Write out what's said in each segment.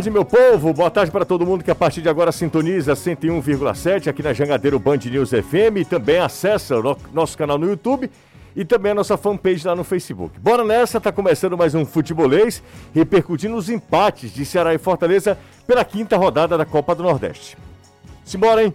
tarde, meu povo. Boa tarde para todo mundo que a partir de agora sintoniza 101,7 aqui na Jangadeiro Band News FM e também acessa o nosso canal no YouTube e também a nossa fanpage lá no Facebook. Bora nessa, tá começando mais um futebolês, repercutindo os empates de Ceará e Fortaleza pela quinta rodada da Copa do Nordeste. Simbora, hein?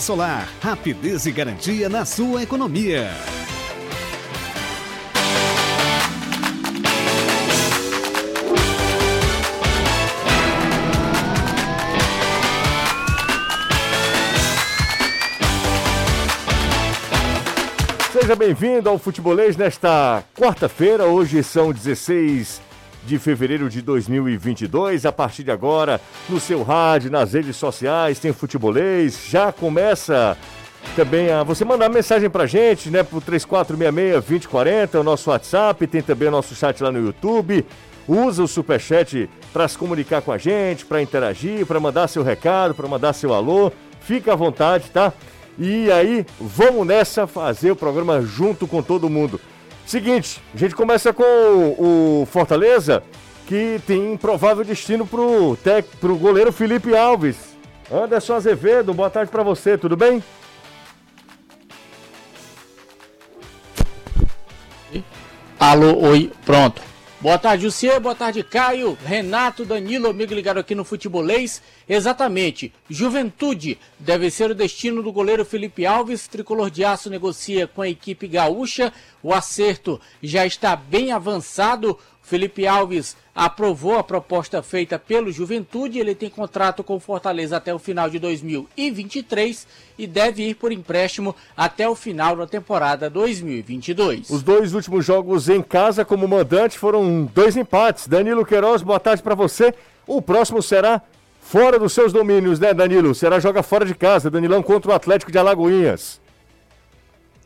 solar. Rapidez e garantia na sua economia. Seja bem-vindo ao Futebolês nesta quarta-feira. Hoje são 16 de fevereiro de 2022. A partir de agora, no seu rádio, nas redes sociais, tem futebolês. Já começa também a você mandar mensagem pra gente, né, pro 3466-2040, o nosso WhatsApp, tem também o nosso chat lá no YouTube. Usa o superchat para se comunicar com a gente, para interagir, para mandar seu recado, para mandar seu alô. Fica à vontade, tá? E aí, vamos nessa fazer o programa junto com todo mundo. Seguinte, a gente começa com o, Fortaleza, que tem provável destino pro, tec, pro goleiro Felipe Alves. Anderson Azevedo, boa tarde para você, tudo bem? Alô, oi, pronto. Boa tarde, Luciano. Boa tarde, Caio, Renato, Danilo, amigo ligado aqui no Futebolês. Exatamente, Juventude deve ser o destino do goleiro Felipe Alves. Tricolor de Aço negocia com a equipe gaúcha. O acerto já está bem avançado. Felipe Alves aprovou a proposta feita pelo Juventude. Ele tem contrato com Fortaleza até o final de 2023 e deve ir por empréstimo até o final da temporada 2022. Os dois últimos jogos em casa como mandante foram dois empates. Danilo Queiroz, boa tarde para você. O próximo será fora dos seus domínios, né, Danilo? Será joga fora de casa, Danilão contra o Atlético de Alagoinhas.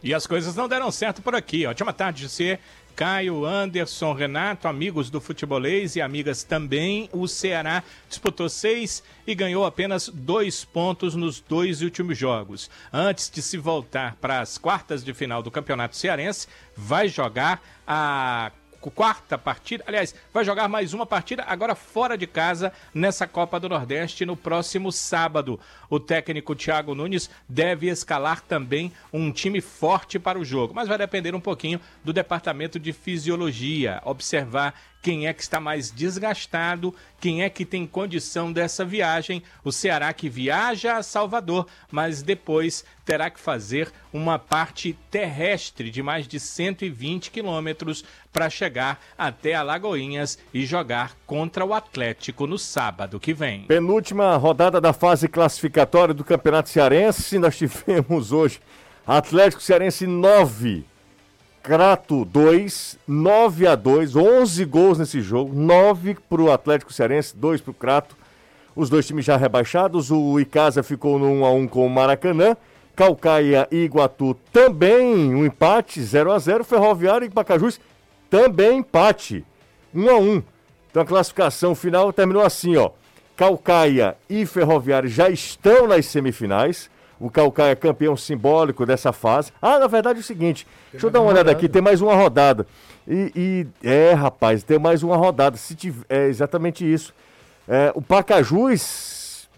E as coisas não deram certo por aqui. Ótima tarde de ser Caio, Anderson, Renato, amigos do futebolês e amigas também. O Ceará disputou seis e ganhou apenas dois pontos nos dois últimos jogos. Antes de se voltar para as quartas de final do Campeonato Cearense, vai jogar a quarta partida. Aliás, vai jogar mais uma partida agora fora de casa nessa Copa do Nordeste no próximo sábado. O técnico Thiago Nunes deve escalar também um time forte para o jogo, mas vai depender um pouquinho do departamento de fisiologia, observar quem é que está mais desgastado, quem é que tem condição dessa viagem. O Ceará que viaja a Salvador, mas depois terá que fazer uma parte terrestre de mais de 120 quilômetros para chegar até Alagoinhas e jogar contra o Atlético no sábado que vem. Penúltima rodada da fase classificatória do Campeonato Cearense, nós tivemos hoje Atlético Cearense 9, Crato 2, 9 a 2, 11 gols nesse jogo, 9 para o Atlético Cearense, 2 para o Crato. Os dois times já rebaixados, o Icasa ficou no 1 a 1 com o Maracanã. Calcaia e Iguatu também um empate, 0 a 0 Ferroviário e Pacajus também empate, 1 a 1 Então a classificação final terminou assim, ó. Calcaia e Ferroviário já estão nas semifinais. O Calcaia é campeão simbólico dessa fase. Ah, na verdade é o seguinte, tem deixa eu dar uma olhada rodada. aqui, tem mais uma rodada. E, e, é, rapaz, tem mais uma rodada. Se tiver, é exatamente isso. É, o Pacajus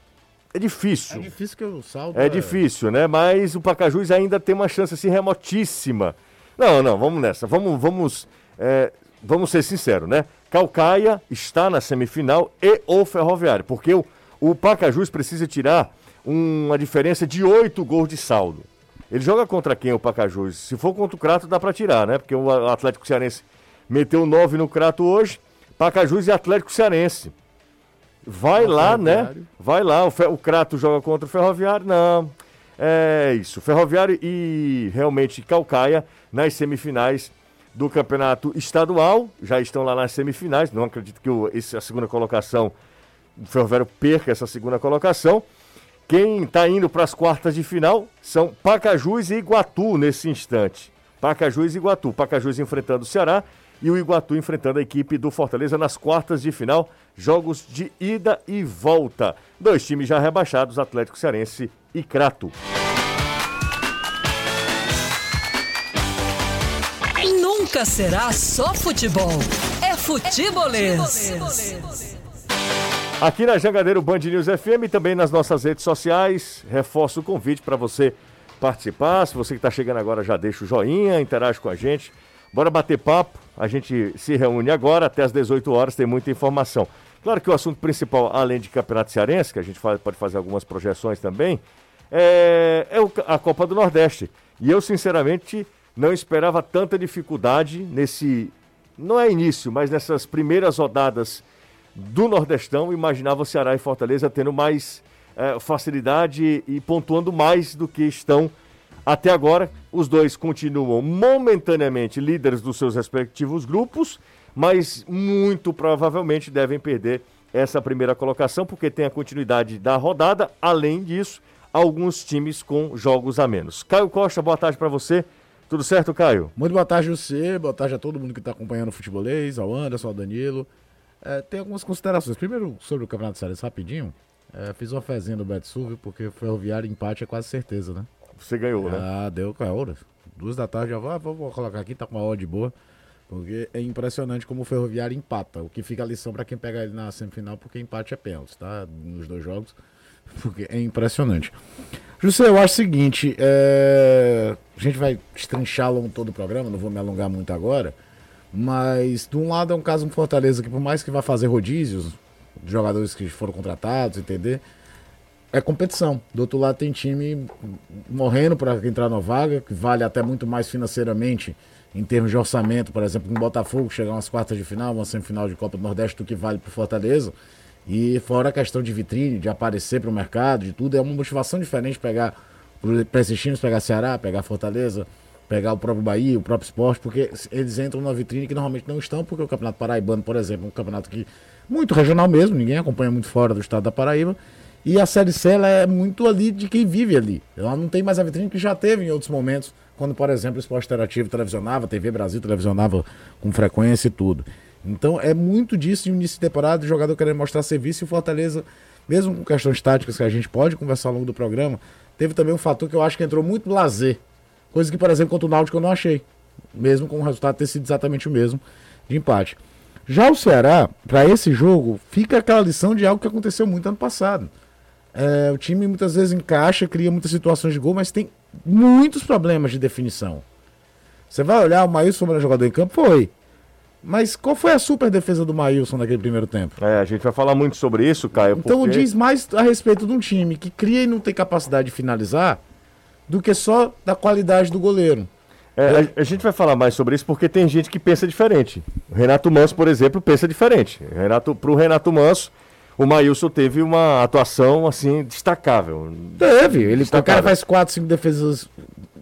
é difícil. É difícil que o saldo. É, é difícil, né? Mas o Pacajus ainda tem uma chance assim remotíssima. Não, não, vamos nessa. Vamos, vamos, é, vamos ser sinceros, né? Calcaia está na semifinal e o Ferroviário, porque o, o Pacajus precisa tirar uma diferença de oito gols de saldo. Ele joga contra quem o Pacajus? Se for contra o Crato, dá para tirar, né? Porque o Atlético Cearense meteu nove no Crato hoje. Pacajus e Atlético Cearense. Vai o lá, né? Vai lá. O, o Crato joga contra o Ferroviário? Não. É isso. Ferroviário e realmente Calcaia nas semifinais do campeonato estadual, já estão lá nas semifinais. Não acredito que o, esse, a segunda colocação, o Ferroviário perca essa segunda colocação. Quem está indo para as quartas de final são Pacajus e Iguatu nesse instante. Pacajus e Iguatu. Pacajus enfrentando o Ceará e o Iguatu enfrentando a equipe do Fortaleza nas quartas de final. Jogos de ida e volta. Dois times já rebaixados, Atlético Cearense e Crato. Nunca será só futebol. É futebolês. Aqui na Jangadeiro Band News FM e também nas nossas redes sociais. Reforço o convite para você participar. Se você que está chegando agora já deixa o joinha, interage com a gente. Bora bater papo. A gente se reúne agora até às 18 horas, tem muita informação. Claro que o assunto principal, além de Campeonato Cearense, que a gente pode fazer algumas projeções também, é, é a Copa do Nordeste. E eu, sinceramente, não esperava tanta dificuldade nesse. Não é início, mas nessas primeiras rodadas do Nordestão, imaginava o Ceará e Fortaleza tendo mais é, facilidade e pontuando mais do que estão até agora. Os dois continuam momentaneamente líderes dos seus respectivos grupos, mas muito provavelmente devem perder essa primeira colocação, porque tem a continuidade da rodada. Além disso, alguns times com jogos a menos. Caio Costa, boa tarde para você. Tudo certo, Caio? Muito boa tarde, você. Boa tarde a todo mundo que está acompanhando o futebolês, ao Anderson, ao Danilo. É, tem algumas considerações. Primeiro, sobre o Campeonato Séries, rapidinho. É, fiz uma fezinha no Betsul, porque Ferroviário empate é quase certeza, né? Você ganhou, né? Ah, deu com a hora. Duas da tarde já vou, ah, vou colocar aqui, tá com uma hora de boa. Porque é impressionante como o Ferroviário empata. O que fica a lição para quem pegar ele na semifinal, porque empate é pênalti, tá? Nos dois jogos. Porque é impressionante. José, eu acho o seguinte: é... a gente vai destrinchar ao longo todo o programa, não vou me alongar muito agora. Mas, de um lado, é um caso um Fortaleza que, por mais que vá fazer rodízios, jogadores que foram contratados, entender? É competição. Do outro lado, tem time morrendo para entrar na vaga, que vale até muito mais financeiramente, em termos de orçamento, por exemplo, no Botafogo chegar umas quartas de final, uma semifinal de Copa do Nordeste, do que vale para Fortaleza. E fora a questão de vitrine, de aparecer para o mercado, de tudo, é uma motivação diferente pegar para esses times, pegar Ceará, pegar Fortaleza, pegar o próprio Bahia, o próprio esporte, porque eles entram na vitrine que normalmente não estão, porque o Campeonato Paraibano, por exemplo, é um campeonato que muito regional mesmo, ninguém acompanha muito fora do estado da Paraíba. E a Série C ela é muito ali de quem vive ali. Ela não tem mais a vitrine que já teve em outros momentos, quando, por exemplo, o esporte interativo televisionava, TV Brasil televisionava com frequência e tudo. Então é muito disso de início de temporada, o jogador querendo mostrar serviço e o Fortaleza, mesmo com questões táticas que a gente pode conversar ao longo do programa, teve também um fator que eu acho que entrou muito lazer Coisa que, por exemplo, contra o Náutico eu não achei. Mesmo com o resultado ter sido exatamente o mesmo de empate. Já o Ceará, para esse jogo, fica aquela lição de algo que aconteceu muito ano passado. É, o time muitas vezes encaixa, cria muitas situações de gol, mas tem muitos problemas de definição. Você vai olhar, o Maílson foi jogador em campo? Foi. Mas qual foi a super defesa do Maílson naquele primeiro tempo? É, a gente vai falar muito sobre isso, Caio. Então porque... diz mais a respeito de um time que cria e não tem capacidade de finalizar do que só da qualidade do goleiro. É, a, a, gente vai falar mais sobre isso porque tem gente que pensa diferente. O Renato Manso, por exemplo, pensa diferente. Renato, pro Renato Manso, o Maílson teve uma atuação assim destacável. Teve. Ele, destacável. O cara faz quatro, cinco defesas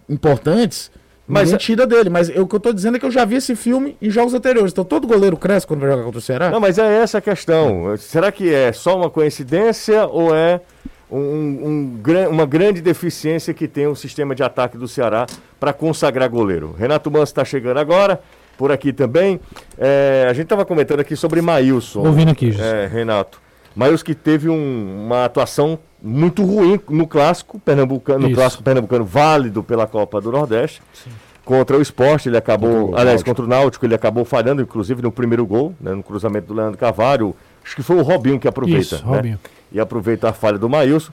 importantes. Mas tira dele, mas eu, o que eu tô dizendo é que eu já vi esse filme em jogos anteriores. Então todo goleiro cresce quando vai jogar contra o Ceará? Não, mas é essa a questão. Será que é só uma coincidência ou é um, um, uma grande deficiência que tem o sistema de ataque do Ceará para consagrar goleiro. Renato Manso está chegando agora, por aqui também. É, a gente estava comentando aqui sobre Maílson. Ouvindo aqui, é, Renato. Maílson que teve um, uma atuação muito ruim no clássico pernambucano, no clássico pernambucano válido pela Copa do Nordeste. Sim. Contra o esporte, ele acabou, contra aliás, contra o Náutico, ele acabou falhando, inclusive no primeiro gol, né, no cruzamento do Leandro Carvalho. Acho que foi o Robinho que aproveita. Isso, né? Robinho e aproveita a falha do Maílson.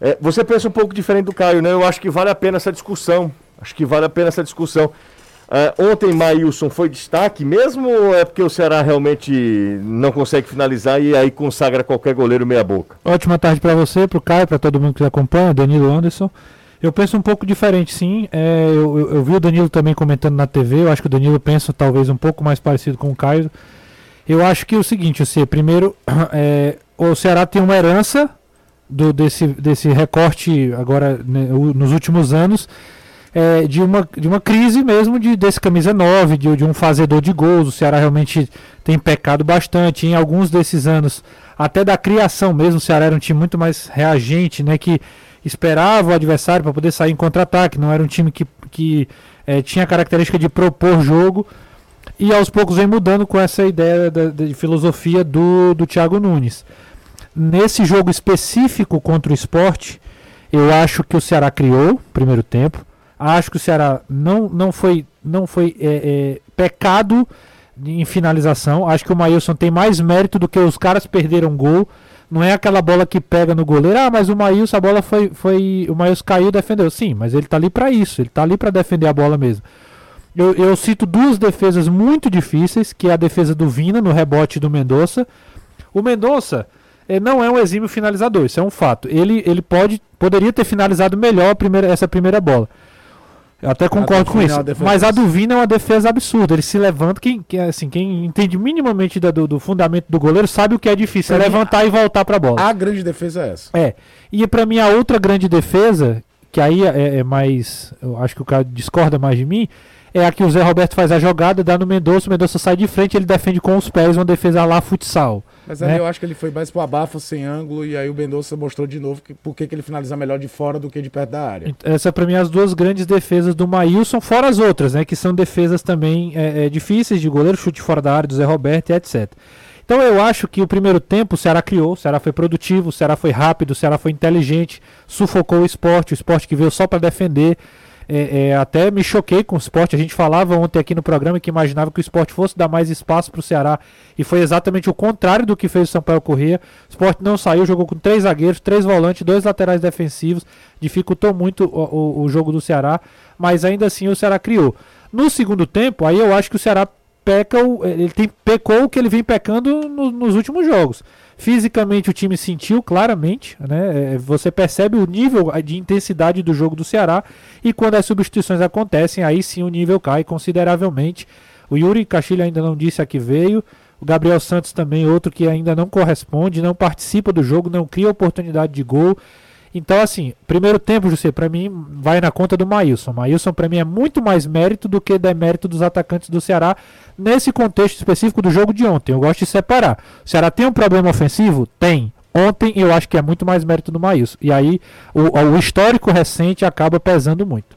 É, você pensa um pouco diferente do Caio, né? Eu acho que vale a pena essa discussão. Acho que vale a pena essa discussão. É, ontem Maílson foi destaque mesmo ou é porque o Ceará realmente não consegue finalizar e aí consagra qualquer goleiro meia boca? Ótima tarde para você, para o Caio, para todo mundo que acompanha, Danilo Anderson. Eu penso um pouco diferente, sim. É, eu, eu, eu, vi o Danilo também comentando na TV. Eu acho que o Danilo pensa talvez um pouco mais parecido com o Caio. Eu acho que é o seguinte, você primeiro é, o Ceará tem uma herança do, desse, desse recorte agora né, nos últimos anos. É, de, uma, de uma crise mesmo de, desse camisa 9, de, de um fazedor de gols. O Ceará realmente tem pecado bastante. Em alguns desses anos, até da criação mesmo, o Ceará era um time muito mais reagente, né? Que esperava o adversário para poder sair em contra-ataque. Não era um time que, que é, tinha a característica de propor jogo. E aos poucos vem mudando com essa ideia de filosofia do, do Thiago Nunes. Nesse jogo específico contra o esporte, eu acho que o Ceará criou primeiro tempo. Acho que o Ceará não, não foi, não foi é, é, pecado em finalização. Acho que o Maílson tem mais mérito do que os caras perderam gol. Não é aquela bola que pega no goleiro. Ah, mas o Maílson, a bola foi. foi o Maílson caiu e defendeu. Sim, mas ele tá ali para isso. Ele tá ali para defender a bola mesmo. Eu, eu, cito duas defesas muito difíceis, que é a defesa do Vina no rebote do Mendonça. O Mendonça eh, não é um exímio finalizador, isso é um fato. Ele, ele pode, poderia ter finalizado melhor primeira, essa primeira bola. Eu até concordo com isso. É mas a do Vina é uma defesa absurda. Ele se levanta. Quem, quem, assim, quem entende minimamente do, do, fundamento do goleiro sabe o que é difícil. é levantar e voltar para a bola. A grande defesa é essa. É. E para mim a outra grande defesa, que aí é, é mais. Eu acho que o cara discorda mais de mim é a que o Zé Roberto faz a jogada, dá no Mendonça, o Mendonça sai de frente, ele defende com os pés, uma defesa lá futsal. Mas né? aí eu acho que ele foi mais pro abafo, sem ângulo, e aí o Mendonça mostrou de novo que, por que ele finaliza melhor de fora do que de perto da área. Essa para mim as duas grandes defesas do Maílson, fora as outras, né? Que são defesas também é, é, difíceis de goleiro, chute fora da área do Zé Roberto e etc. Então eu acho que o primeiro tempo o Ceará criou, o Ceará foi produtivo, o Ceará foi rápido, o Ceará foi inteligente, sufocou o esporte, o esporte que veio só para defender. É, é, até me choquei com o esporte. A gente falava ontem aqui no programa que imaginava que o esporte fosse dar mais espaço para o Ceará. E foi exatamente o contrário do que fez o Sampaio Corrêa. O esporte não saiu, jogou com três zagueiros, três volantes, dois laterais defensivos. Dificultou muito o, o, o jogo do Ceará. Mas ainda assim o Ceará criou. No segundo tempo, aí eu acho que o Ceará peca, ele tem, pecou o que ele vem pecando no, nos últimos jogos. Fisicamente o time sentiu claramente, né? É, você percebe o nível de intensidade do jogo do Ceará e quando as substituições acontecem, aí sim o nível cai consideravelmente. O Yuri Castilho ainda não disse a que veio. O Gabriel Santos também, outro que ainda não corresponde, não participa do jogo, não cria oportunidade de gol. Então, assim, primeiro tempo, José, para mim, vai na conta do Maílson. Maílson, para mim, é muito mais mérito do que demérito dos atacantes do Ceará nesse contexto específico do jogo de ontem. Eu gosto de separar. O Ceará tem um problema ofensivo? Tem. Ontem eu acho que é muito mais mérito do Maílson. E aí o, o histórico recente acaba pesando muito.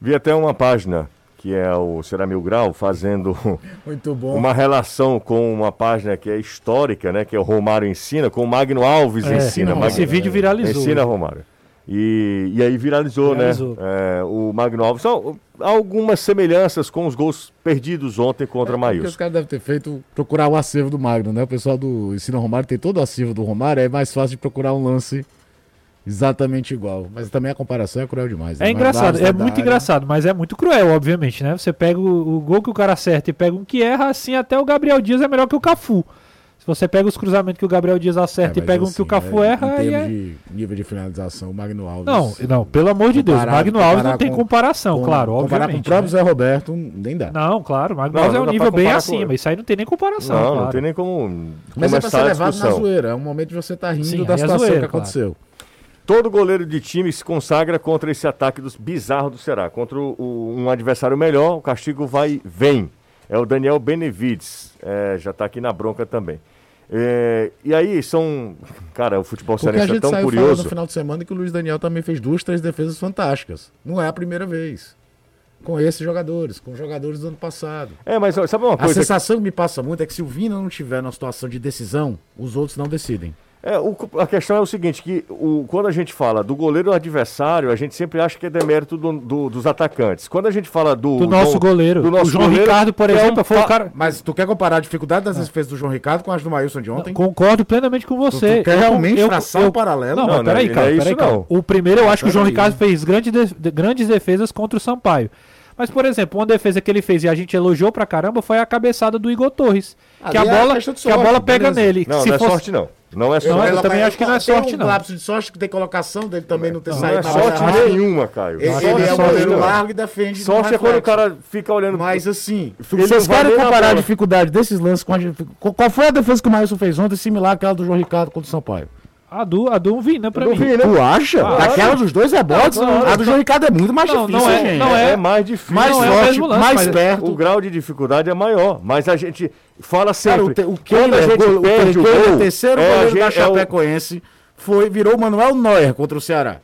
Vi até uma página que é o Será Mil Grau, fazendo uma relação com uma página que é histórica, né? Que é o Romário Ensina, com o Magno Alves é, Ensina. Não, Magno, esse vídeo viralizou. Ensina, Romário. E, e aí viralizou, né? viralizou. né? É, o Magno Alves. São algumas semelhanças com os gols perdidos ontem contra é, Maílson. os caras devem ter feito procurar o acervo do Magno, né? O pessoal do Ensina Romário tem todo o acervo do Romário, é mais fácil de procurar um lance exatamente igual. Mas também a comparação é cruel demais. Né? É engraçado, é muito área... engraçado, mas é muito cruel, obviamente, né? Você pega o, o, gol que o cara acerta e pega um que erra, assim até o Gabriel Dias é melhor que o Cafu. Se você pega os cruzamentos que o Gabriel Dias acerta é, e pega assim, um que o assim, Cafu é, erra, aí é... de nível de finalização, o Magno Alves... Não, não, pelo amor de Deus, o Magno Alves não tem com, comparação, com, claro, comparar obviamente. Comparar com o próprio né? Zé Roberto, nem dá. Não, claro, o Magno não, Alves é um nível bem acima, com... isso aí não tem nem comparação, Não, claro. não tem nem como Mas é pra ser levado na zoeira, é um momento de você estar tá rindo Sim, da é situação zoeira, que aconteceu. Claro. Todo goleiro de time se consagra contra esse ataque dos bizarro do Ceará. Contra o, um adversário melhor, o castigo vai vem. É o Daniel Benevides. É, já está aqui na bronca também. É, e aí são. Cara, o futebol cearense é tão curioso. no final de semana que o Luiz Daniel também fez duas, três defesas fantásticas. Não é a primeira vez. Com esses jogadores, com jogadores do ano passado. É, mas sabe uma coisa? A sensação que me passa muito é que se o Vina não tiver na situação de decisão, os outros não decidem. É, o, a questão é o seguinte, que o, quando a gente fala do goleiro adversário, a gente sempre acha que é demérito do, do, dos atacantes. Quando a gente fala do... Do nosso do, goleiro. Do nosso o João goleiro, Ricardo, por exemplo, é um, foi o cara... Mas tu quer comparar a dificuldade das é. defesas do João Ricardo com as do Maílson de ontem? Concordo plenamente com você. Tu, tu quer realmente eu, traçar eu, um paralelo? Não, não, não peraí, cara, é peraí, cara. O primeiro eu acho que o João Ricardo fez grande de, grandes defesas contra o Sampaio. Mas, por exemplo, uma defesa que ele fez e a gente elogiou pra caramba foi a cabeçada do Igor Torres. que a, é bola, sorte, que a bola pega beleza. nele. Não, se não é fosse... sorte não. Não é sorte. Eu, eu também acho que não é sorte, um não. lapso de sorte que tem colocação dele também não ter não, saído. Não é sorte nenhuma, Caio. Ele, ele é o goleiro largo e defende. Sorte é quando o cara fica olhando. Mas assim, vocês querem comparar a dificuldade desses lances com a Qual foi a defesa que o Maílson fez ontem, similar àquela do João Ricardo contra o Sampaio? A do, a do Vina, pra Do mim. Vina. Tu acha? Ah, Daquela dos dois rebotes, Claro. a do João Ricardo é muito mais Não, difícil, não é- gente. não É, mais difícil. mais Não é o forte, lance, mais perto. O grau de dificuldade é maior, mas a gente fala sempre. Cara, o, te, o quando a gente gol- o perde o gol, terceiro é, a goleiro da gente- é o- Chapecoense, foi, virou o Manuel Neuer contra o Ceará.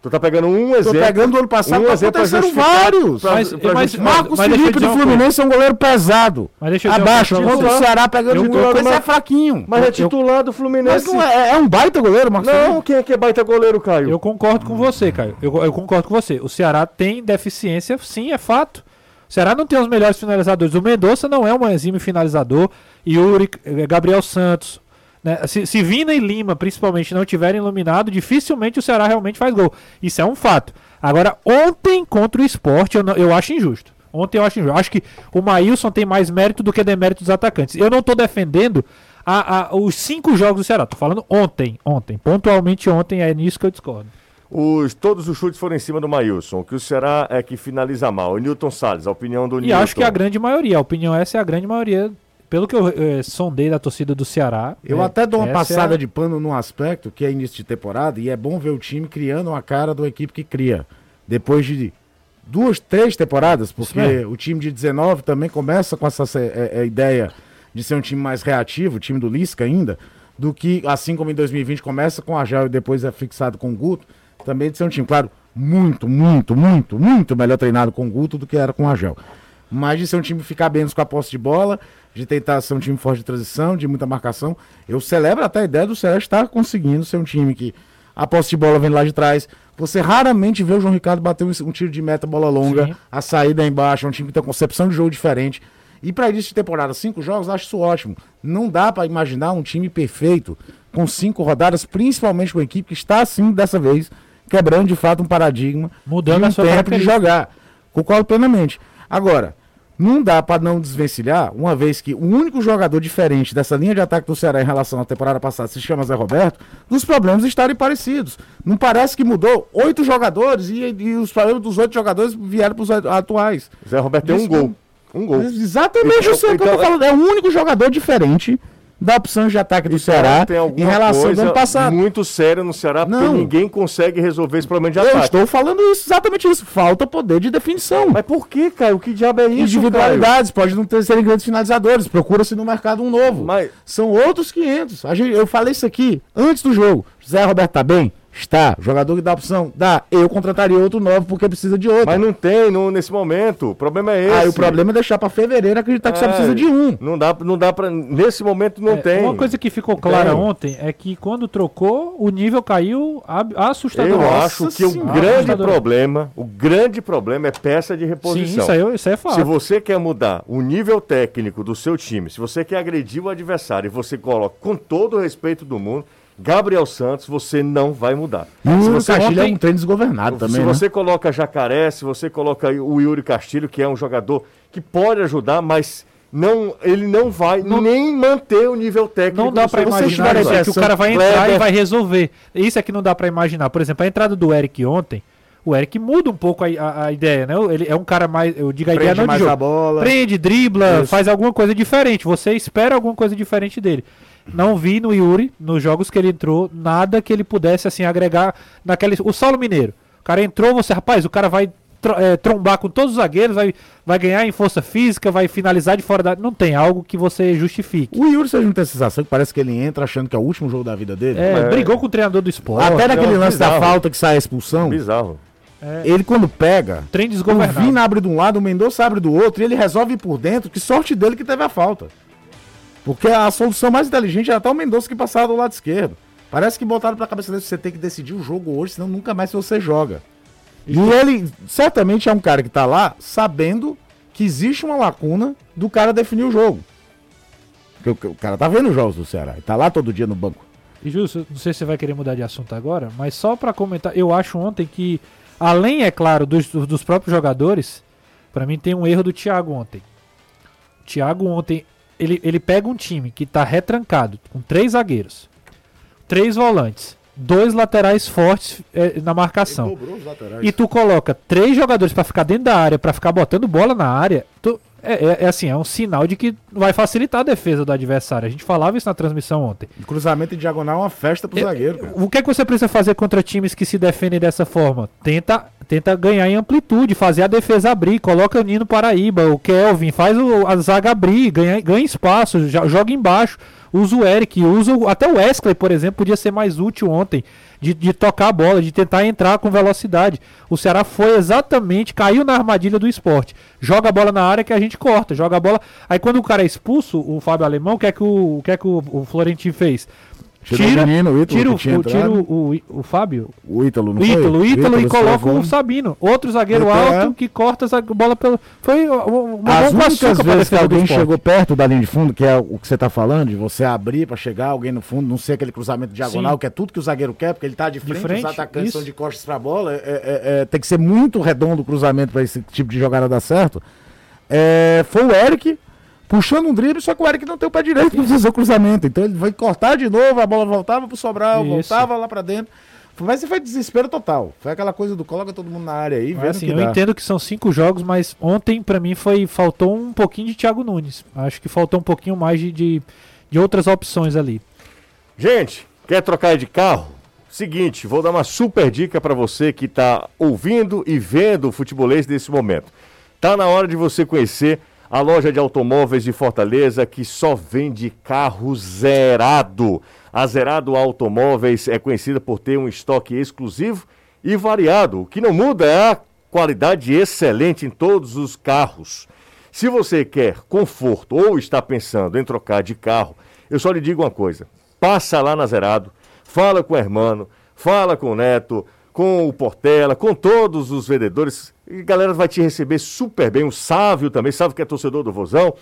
Tu tá pegando um Tô exemplo. pegando do ano passado, um mas aconteceram vários. pra- Mas- pra mas- Marcos mas Felipe do Fluminense é um goleiro pesado. Mas deixa eu Abaixo, contra o. Ceará pegando um eu goleiro, tô- esse é fraquinho. Mas é titular do Mas Fluminense. não é, é um baita goleiro, Marcos Não, Felipe. quem é que é baita goleiro, Caio? Eu concordo com você, Caio. Eu, eu concordo com você. O Ceará tem deficiência, sim, é fato. O Ceará não tem os melhores finalizadores. O Mendonça não é um exímio finalizador. Yuri, eh, Gabriel Santos. Né? Se, se Vina e Lima, principalmente, não tiverem iluminado, dificilmente o Ceará realmente faz gol. Isso é um fato. Agora, ontem contra o esporte, eu, não- eu acho injusto. Ontem eu acho injusto. Acho que o Maílson tem mais mérito do que demérito dos atacantes. Eu não estou defendendo a- a- os cinco jogos do Ceará. Tô falando ontem. Ontem. Pontualmente ontem. É nisso que eu discordo. Os, todos os chutes foram em cima do Maílson. O que o Ceará é que finaliza mal. O Newton Salles, a opinião do E Newton. acho que a grande maioria, a opinião essa é a grande maioria. Pelo que eu eh, sondei da torcida do Ceará. Eu é, até dou uma essa passada é a- de pano num aspecto que é início de temporada e é bom ver o time criando uma cara da equipe que cria. Depois de duas, três temporadas, porque o time de 19 também começa com essa é, é, ideia de ser um time mais reativo, o time do Lisca ainda, do que, assim como em 2020 começa com a Argel e depois é fixado com o Guto, também de ser um time, claro, muito, muito, muito, muito melhor treinado com o Guto do que era com o Argel. Mas de ser um time ficar bem com a posse de bola, de tentar ser um time forte de transição, de muita marcação. Eu celebro até a ideia do Ceará estar conseguindo ser um time que a posse de bola vem lá de trás. Você raramente vê o João Ricardo bater um, um tiro de meta, bola longa, Sim. a saída embaixo, é um time que tem uma concepção de jogo diferente. E para início de temporada, cinco jogos, acho isso ótimo. Não dá para imaginar um time perfeito com cinco rodadas, principalmente com a equipe que está assim dessa vez, quebrando de fato um paradigma Mudando de a um sua tempo de jogar. Concordo plenamente. Agora, não dá para não desvencilhar, uma vez que o único jogador diferente dessa linha de ataque do Ceará em relação à temporada passada se chama Zé Roberto, dos problemas estarem parecidos. Não parece que mudou oito jogadores e, e os problemas dos oito jogadores vieram para os atuais. Zé Roberto tem um gol. Um gol. Exatamente Então- isso que eu então- tô falando. É o único jogador diferente da opção de ataque do Ceará Então, em relação ao ano passado. muito séria no Ceará, porque Não. ninguém consegue resolver esse problema de Eu ataque. estou falando isso, exatamente isso. Falta poder de definição. Mas por que, Caio? O que diabo é isso, Individualidades, pode não ter serem grandes finalizadores. Procura-se no mercado um novo. Mas- São outros 500. A gente, eu falei isso aqui antes do jogo. Zé Roberto tá bem? Está. Jogador que dá opção? Dá. Eu contrataria outro novo porque precisa de outro. Mas não tem no, nesse momento. O problema é esse. Aí o problema é deixar pra fevereiro acreditar que só É, precisa de um. Não dá, não dá pra. Nesse momento não É, tem. Uma coisa que ficou clara Tem. ontem é que quando trocou, o nível caiu ab- Eu assustadoramente. acho que o grande Assustador. problema, o grande problema é peça de Sim, reposição. isso aí, isso aí é fato. Se você quer mudar o nível técnico do seu time, se você quer agredir o adversário e você coloca, com todo o respeito do mundo, Gabriel Santos, você não vai mudar. E o se Yuri você, Castilho ontem- é um treino desgovernado também, se né? você coloca Jacaré, se você coloca o Yuri Castilho, que é um jogador que pode ajudar, mas não, ele não vai nem manter o nível técnico. Não dá seu imaginar isso, é que o cara vai entrar Kleber- e vai resolver. Isso é que não dá pra imaginar. Por exemplo, a entrada do Eric ontem, o Eric muda um pouco a, a- a ideia, né? Ele é um cara mais, eu digo a ideia Prende não mais de jogo. a bola. Prende, dribla, Isso. faz alguma coisa diferente. Você espera alguma coisa diferente dele. Não vi no Yuri, nos jogos que ele entrou, nada que ele pudesse assim agregar naquele. O Saulo Mineiro. O cara entrou, você, rapaz, o cara vai tro- é, trombar com todos os zagueiros, vai, vai ganhar em força física, vai finalizar de fora da. Não tem algo que você justifique. O Yuri, você não tem a sensação que parece que ele entra achando que é o último jogo da vida dele? É, É. brigou com o treinador do esporte. Até naquele não, lance da falta que sai a expulsão, Bizarro. ele quando pega, Trem o. Vina abre de um lado, o Mendonça abre do outro, e ele resolve ir por dentro. Que sorte dele que teve a falta. Porque a solução mais inteligente era até o Mendonça que passava do lado esquerdo. Parece que botaram pra cabeça dele, você tem que decidir o jogo hoje, senão nunca mais você joga. E ele certamente é um cara que tá lá sabendo que existe uma lacuna do cara definir o jogo. Porque o, cara tá vendo os jogos do Ceará, e tá lá todo dia no banco. E Justo, não sei se você vai querer mudar de assunto agora, mas só pra comentar, eu acho ontem que, além, é claro, dos, dos próprios jogadores, pra mim tem um erro do Thiago ontem. O Thiago ontem, ele, ele pega um time que tá retrancado, com três zagueiros, três volantes, dois laterais fortes eh, na marcação. E tu coloca três jogadores pra ficar dentro da área, pra ficar botando bola na área, tu- é, é, é assim, é um sinal de que vai facilitar a defesa do adversário. A gente falava isso na transmissão ontem. Cruzamento em diagonal é uma festa pro É, zagueiro, cara. O que é que você precisa fazer contra times que se defendem dessa forma? Tenta, tenta ganhar em amplitude, fazer a defesa abrir, coloca o Nino Paraíba, o Kelvin, faz o, a zaga abrir, ganha, ganha espaço, jo- joga embaixo, usa o Eric, usa o, até o Wesley, por exemplo, podia ser mais útil ontem, de, de tocar a bola, de tentar entrar com velocidade. O Ceará foi exatamente, caiu na armadilha do esporte. Joga a bola na área que a gente corta, joga a bola. Aí quando o cara é expulso, o Fábio Alemão, o que é que o, o, que é que o, o Florentino fez? Tirou o menino, o Ítalo, tira, o, tira o, o, o Fábio, O Ítalo, não o Ítalo, foi? o Ítalo e coloca o Sabino. Outro zagueiro alto é. que corta a bola pelo. Foi uma, As únicas vezes que alguém chegou perto da linha de fundo, que é o que você tá falando, de você abrir pra chegar alguém no fundo, não ser aquele cruzamento diagonal, Sim. que é tudo que o zagueiro quer, porque ele tá de frente, frente, os atacantes isso. são de costas pra bola, é- é- é- tem que ser muito redondo o cruzamento pra esse tipo de jogada dar certo. É, foi o Eric puxando um drible, só que o Eric não tem o pé direito pra fazer o cruzamento, então ele vai cortar de novo, a bola voltava pro Sobral, Isso. voltava lá pra dentro. Mas foi desespero total. Foi aquela coisa do coloca todo mundo na área aí, vendo assim, que eu dá. entendo que são cinco jogos, mas ontem pra mim foi faltou um pouquinho de Thiago Nunes. Acho que faltou um pouquinho mais de, de, de outras opções ali. Gente, quer trocar de carro? Seguinte, vou dar uma super dica para você que está ouvindo e vendo o futebolês nesse momento. Tá na hora de você conhecer a loja de automóveis de Fortaleza que só vende carro zerado. A Zerado Automóveis é conhecida por ter um estoque exclusivo e variado. O que não muda é a qualidade excelente em todos os carros. Se você quer conforto ou está pensando em trocar de carro, eu só lhe digo uma coisa: passa lá na Zerado, fala com o Hermano, fala com o Neto, com o Portela, com todos os vendedores. E a galera vai te receber super bem. O Sávio também, Sávio que é torcedor do Vozão.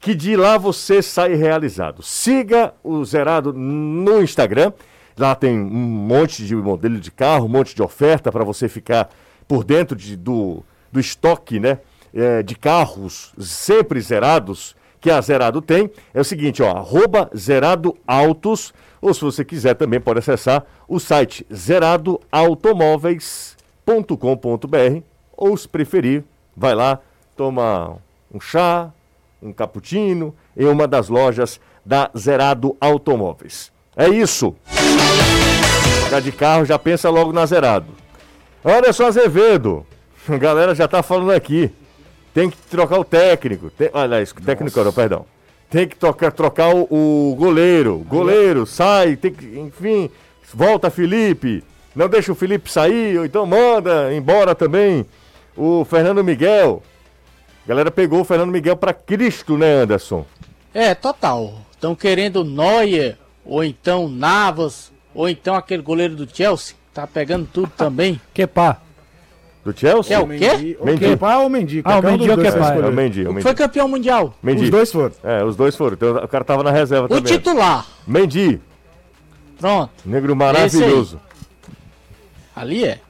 Que de lá você sai realizado. Siga o Zerado no Instagram. Lá tem um monte de modelo de carro, um monte de oferta para você ficar por dentro de- do, do estoque né, eh, de carros sempre zerados que a Zerado tem. É o seguinte, ó, arroba Zerado Autos, ou se você quiser também pode acessar o site zeradoautomóveis.com.br ou se preferir, vai lá, toma um chá, um cappuccino em uma das lojas da Zerado Automóveis. É isso. Trocar de carro, já pensa logo na Zerado. Anderson Azevedo, a galera já tá falando aqui. Tem que trocar o técnico. Tem, olha isso, técnico não, perdão. Tem que trocar, trocar o, o goleiro. Goleiro, sai, tem que, enfim, volta Felipe. Não deixa o Felipe sair, ou então manda embora também o Fernando Miguel. A galera pegou o Fernando Miguel pra Cristo, né, Anderson? É, total. Estão querendo Neuer, ou então Navas, ou então aquele goleiro do Chelsea, tá pegando tudo também. Que pá. Do Chelsea? É o quê? Ou Mendy. Kepa ou Mendy. Ah, o Mendy ou dois Kepa, você é. É o. Mendy, o Mendy. Foi campeão mundial. Mendy. Os dois foram. É, os dois foram. Então, o cara tava na reserva O também. titular. Mendy, Pronto. negro maravilhoso. Ali é.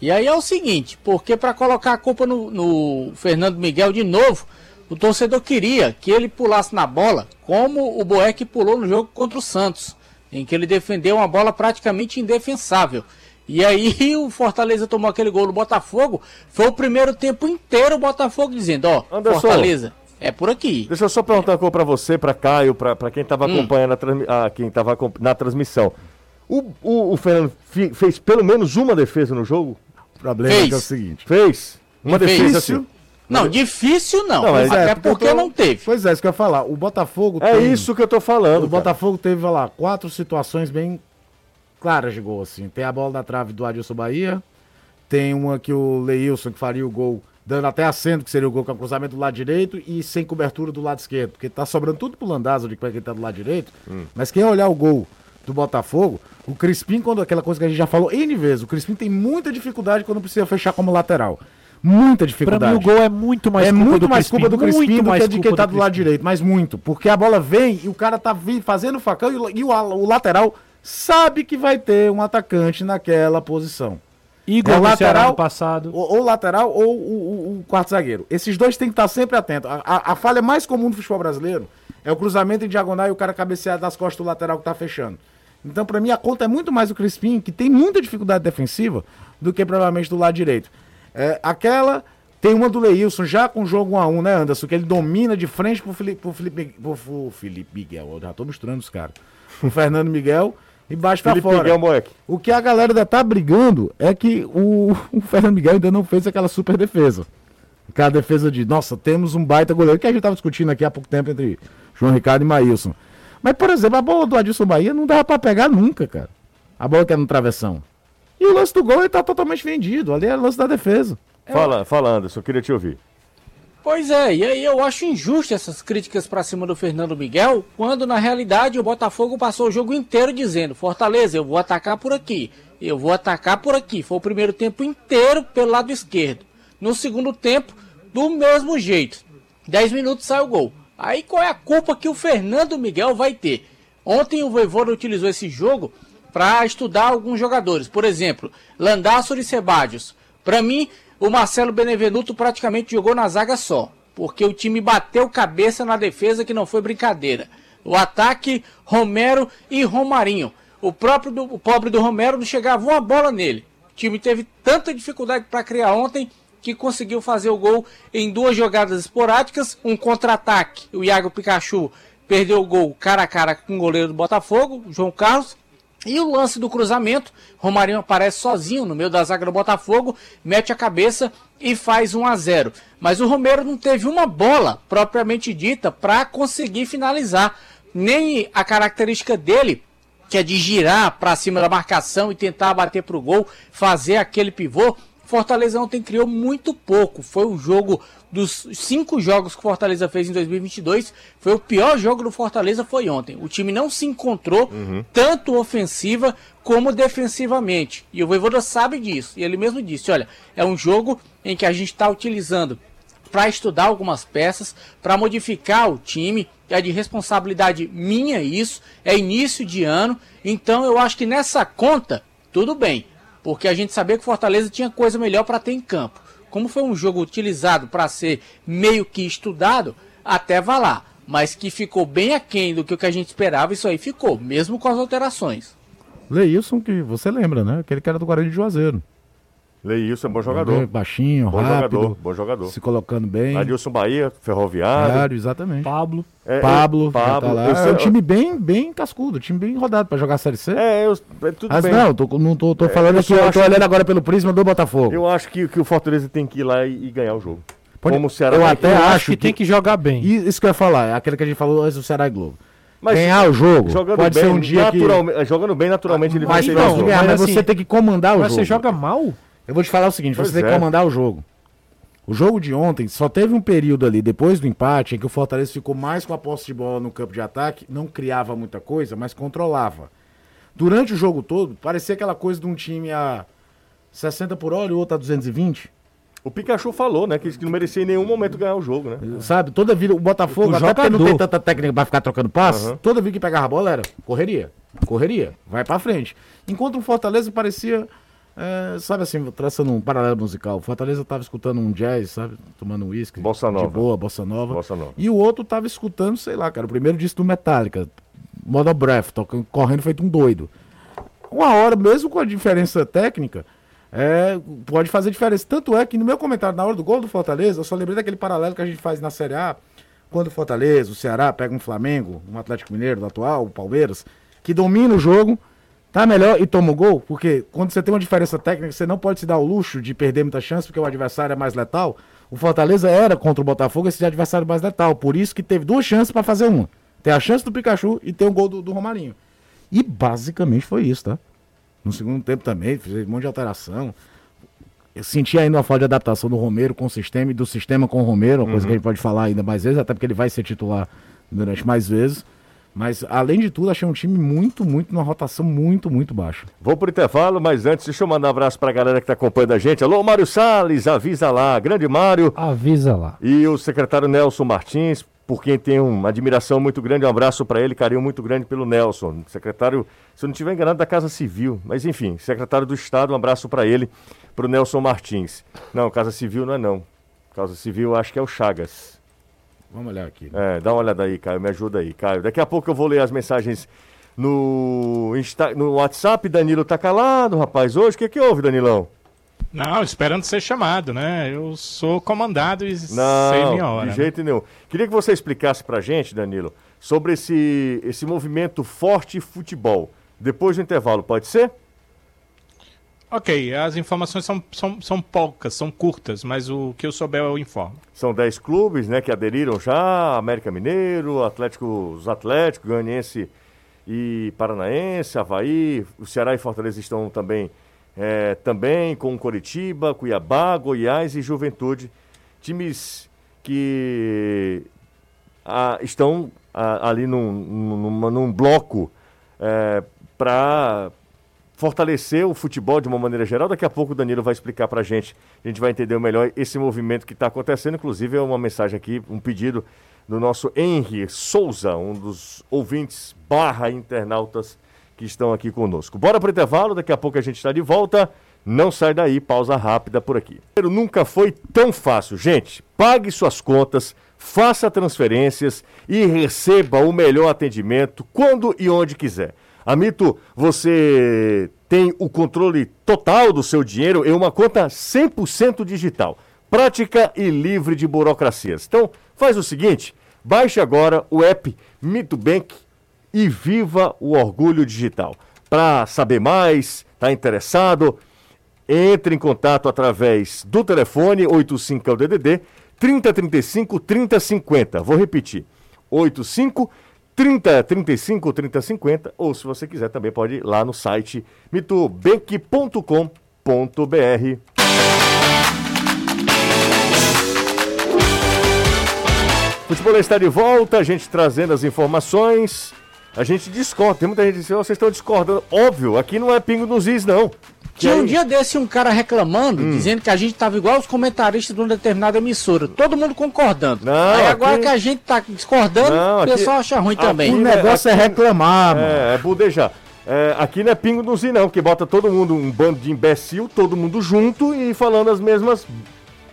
E aí é o seguinte, porque para colocar a culpa no, no Fernando Miguel de novo, o torcedor queria que ele pulasse na bola, como o Boeck pulou no jogo contra o Santos, em que ele defendeu uma bola praticamente indefensável. E aí o Fortaleza tomou aquele gol no Botafogo, foi o primeiro tempo inteiro o Botafogo dizendo, ó, Anderson. Fortaleza, é por aqui. Deixa eu só perguntar uma coisa pra você, pra Caio, pra, pra quem tava acompanhando a, transmi- ah, quem tava na transmissão. O, o, o Fernando fez pelo menos uma defesa no jogo? O problema Fez. é, que é o seguinte. Fez? Uma Fez. defesa assim. Não, difícil não, Não, mas até É, porque, eu tô- não teve. Pois é, isso que eu ia falar. O Botafogo É tem- isso que eu tô falando. O cara. Botafogo teve, vai lá, quatro situações bem claras de gol, assim. Tem a bola na trave do Adilson Bahia, tem uma que o Leilson, que faria o gol, dando até acento, que seria o gol com o cruzamento do lado direito e sem cobertura do lado esquerdo. Porque tá sobrando tudo pro Landazzo de quem tá do lado direito. Mas quem olhar o gol do Botafogo, o Crispim, quando aquela coisa que a gente já falou N vezes, o Crispim tem muita dificuldade quando precisa fechar como lateral. Muita Pra dificuldade mim o gol é muito mais é culpa muito do mais Crispim, culpa do Crispim muito do mais que de quem tá do do lado direito, mas muito. Porque a bola vem e o cara tá fazendo facão e, o- e o, o lateral sabe que vai ter um atacante naquela posição. Igor É Ceará lateral- passado. Ou, ou lateral ou o, o- o quarto zagueiro. Esses dois têm que estar sempre atentos. A, a- a falha mais comum do futebol brasileiro é o cruzamento em diagonal e o cara cabecear das costas do lateral que tá fechando. Então, pra mim, a conta é muito mais do Crispim, que tem muita dificuldade defensiva, do que provavelmente do lado direito. É, aquela, Tem uma do Leilson, já com o jogo 1x1, né, Anderson? Que ele domina de frente pro Felipe, pro Felipe, pro, pro Felipe Miguel. Eu já tô misturando os caras. Pro Fernando Miguel e bate pra Felipe fora. Miguel Moleque. O que a galera ainda tá brigando é que o, o Fernando Miguel ainda não fez aquela super defesa. Aquela defesa de, nossa, temos um baita goleiro, que a gente tava discutindo aqui há pouco tempo entre João Ricardo e Maílson. Mas, por exemplo, a bola do Adilson Bahia não dava pra pegar nunca, cara. A bola que é no travessão. E o lance do gol ele tá totalmente vendido. Ali é lance da defesa. Fala, fala, Anderson, eu queria te ouvir. Pois é, e aí eu acho injusto essas críticas pra cima do Fernando Miguel, quando na realidade o Botafogo passou o jogo inteiro dizendo: Fortaleza, eu vou atacar por aqui, eu vou atacar por aqui. Foi o primeiro tempo inteiro pelo lado esquerdo. No segundo tempo, do mesmo jeito. 10 minutos sai o gol. Aí qual é a culpa que o Fernando Miguel vai ter? Ontem o Voivoda utilizou esse jogo para estudar alguns jogadores. Por exemplo, Landassor e Sebadios. Para mim, o Marcelo Benevenuto praticamente jogou na zaga só, porque o time bateu cabeça na defesa que não foi brincadeira. O ataque, Romero e Romarinho. O próprio do, o pobre do Romero não chegava uma bola nele. O time teve tanta dificuldade para criar ontem que conseguiu fazer o gol em duas jogadas esporádicas, um contra-ataque. O Iago Pikachu perdeu o gol cara a cara com o goleiro do Botafogo, João Carlos. E o lance do cruzamento, Romarinho aparece sozinho no meio da zaga do Botafogo, mete a cabeça e faz 1 a 0. Mas o Romero não teve uma bola propriamente dita para conseguir finalizar, nem a característica dele que é de girar para cima da marcação e tentar bater para o gol, fazer aquele pivô. Fortaleza ontem criou muito pouco. Foi o jogo dos cinco jogos que o Fortaleza fez em 2022. Foi o pior jogo do Fortaleza foi ontem. O time não se encontrou tanto ofensiva como defensivamente. E o Voivoda sabe disso. E ele mesmo disse: olha, é um jogo em que a gente está utilizando para estudar algumas peças, para modificar o time. É de responsabilidade minha isso, é início de ano. Então eu acho que nessa conta, tudo bem. Porque a gente sabia que o Fortaleza tinha coisa melhor para ter em campo. Como foi um jogo utilizado para ser meio que estudado, até vá lá. Mas que ficou bem aquém do que a gente esperava, isso aí ficou, mesmo com as alterações. Leilson, que você lembra, né? Aquele que era do Guarani de Juazeiro. Leilson é bom jogador. Baixinho, Bom rápido, jogador, bom jogador. se colocando bem. Adilson Bahia, Ferroviário. Claro, exatamente. Pablo. É, Pablo, eu- já Pablo. tá lá. eu sei- é um time bem, bem cascudo, time bem rodado pra jogar a Série C. É, eu, é tudo Mas bem. não, tô, não tô, tô falando eu aqui, eu tô olhando que- agora pelo prisma do Botafogo. Eu acho que, que o Fortaleza tem que ir lá e, e ganhar o jogo. Pode- Como o Ceará eu vai- até Eu acho acho que tem que jogar bem. Isso que eu ia falar, é aquele que a gente falou antes do Ceará e Globo. Mas Ganhar o jogo jogando pode bem, ser um dia que... naturalmente, Jogando bem, naturalmente, ele vai Mas ser não, Mas mas assim, você tem que comandar o Mas jogo. você joga mal? Eu vou te falar o seguinte, Pois você tem que é. comandar o jogo. O jogo de ontem só teve um período ali, depois do empate, em que o Fortaleza ficou mais com a posse de bola no campo de ataque, não criava muita coisa, mas controlava. Durante o jogo todo, parecia aquela coisa de um time a 60 por hora e o outro a 220. O Pikachu falou, né, que que não merecia em nenhum momento ganhar o jogo, né? Sabe? Toda vida, o Botafogo, O até porque não tem tanta técnica pra ficar trocando passe, Aham. toda vida que pegava a bola era correria, correria, vai pra frente. Enquanto o Fortaleza parecia, é, sabe assim, traçando um paralelo musical, o Fortaleza tava escutando um jazz, sabe? Tomando um uísque. Bossa nova. De boa, bossa nova. Bossa nova. E o outro tava escutando, sei lá, cara, o primeiro disco do Metallica, Mono Breath, tocando, correndo feito um doido. Uma hora, mesmo com a diferença técnica, é, pode fazer diferença. Tanto é que no meu comentário, na hora do gol do Fortaleza, eu só lembrei daquele paralelo que a gente faz na Série A, quando o Fortaleza, o Ceará pega um Flamengo, um Atlético Mineiro do atual, o Palmeiras, que domina o jogo, tá melhor e toma o gol, porque quando você tem uma diferença técnica, você não pode se dar o luxo de perder muita chance, porque o adversário é mais letal. O Fortaleza era contra o Botafogo esse adversário mais letal, por isso que teve duas chances para fazer uma. Tem a chance do Pikachu e tem o gol do, do Romarinho. E basicamente foi isso, tá? No segundo tempo também, fez um monte de alteração. Eu senti ainda uma falta de adaptação do Romero com o sistema e do sistema com o Romero, uma coisa que a gente pode falar ainda mais vezes, até porque ele vai ser titular durante mais vezes. Mas, além de tudo, achei um time muito, muito, numa rotação muito, muito baixa. Vou pro intervalo, mas antes, deixa eu mandar um abraço pra galera que tá acompanhando a gente. Alô, Mário Salles, avisa lá. Grande Mário. Avisa lá. E o secretário Nelson Martins, por quem tem uma admiração muito grande, um abraço para ele, carinho muito grande pelo Nelson. Secretário, se eu não estiver enganado, da Casa Civil, mas enfim, secretário do Estado, um abraço para ele, para o Nelson Martins. Não, Casa Civil não é não. Casa Civil acho que é o Chagas. Vamos olhar aqui. É, dá uma olhada aí, Caio, me ajuda aí, Caio. Daqui a pouco eu vou ler as mensagens no, Insta, no WhatsApp. Danilo tá calado, rapaz, hoje. O que que houve, Danilão? Não, esperando ser chamado, né? Eu sou comandado e sei Não, minha hora. de né? jeito nenhum. Queria que você explicasse pra gente, Danilo, sobre esse, esse movimento forte futebol. Depois do intervalo, pode ser? Ok, as informações são, são, são poucas, são curtas, mas o que eu souber eu informo. São 10 clubes, né, que aderiram já, América Mineiro, Atlético, os Atléticos, Goianiense e Paranaense, Havaí, o Ceará e Fortaleza estão também, é, também com Coritiba, Cuiabá, Goiás e Juventude, times que ah, estão ah, ali num, num, num bloco para fortalecer o futebol de uma maneira geral. Daqui a pouco o Danilo vai explicar para a gente, a gente vai entender melhor esse movimento que está acontecendo. Inclusive, é uma mensagem aqui, um pedido do nosso Henry Souza, um dos ouvintes barra internautas que estão aqui conosco. Bora para o intervalo, daqui a pouco a gente está de volta. Não sai daí, pausa rápida por aqui. Nunca foi tão fácil. Gente, pague suas contas, faça transferências e receba o melhor atendimento quando e onde quiser. Amito, você tem o controle total do seu dinheiro em uma conta 100% digital, prática e livre de burocracias. Então, faz o seguinte, baixe agora o app Mito Bank e viva o orgulho digital. Para saber mais, está interessado, entre em contato através do telefone 85 é o DDD 3035 3050. Vou repetir. 85 30 35 30 50 ou se você quiser também pode ir lá no site mitobank.com.br. Futebol está de volta, a gente trazendo as informações. A gente discorda, tem muita gente dizendo, "Oh, vocês estão discordando. Óbvio, aqui não é pingo nos is, não. Tinha um dia desse um cara reclamando, dizendo que a gente tava igual os comentaristas de uma determinada emissora. Todo mundo concordando. Não, Aí agora aqui- que a gente tá discordando, Não, o aqui- pessoal acha ruim aqui- também. O né, negócio é aqui- reclamar, mano. É, é budejar. É, aqui não é pingo nos i, não, que bota todo mundo, um bando de imbecil, todo mundo junto e falando as mesmas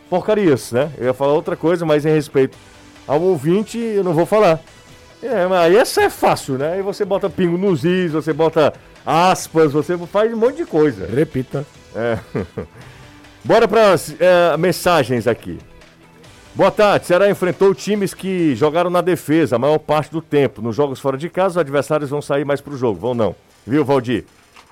porcarias, né? Eu ia falar outra coisa, mas em respeito ao ouvinte, eu não vou falar. É, mas aí essa é fácil, né? Aí você bota pingo nos is, você bota aspas, você faz um monte de coisa. Repita. É. Bora para as mensagens aqui. Boa tarde. Ceará enfrentou times que jogaram na defesa a maior parte do tempo. Nos jogos fora de casa, os adversários vão sair mais pro jogo. Vão não. Viu, Valdir?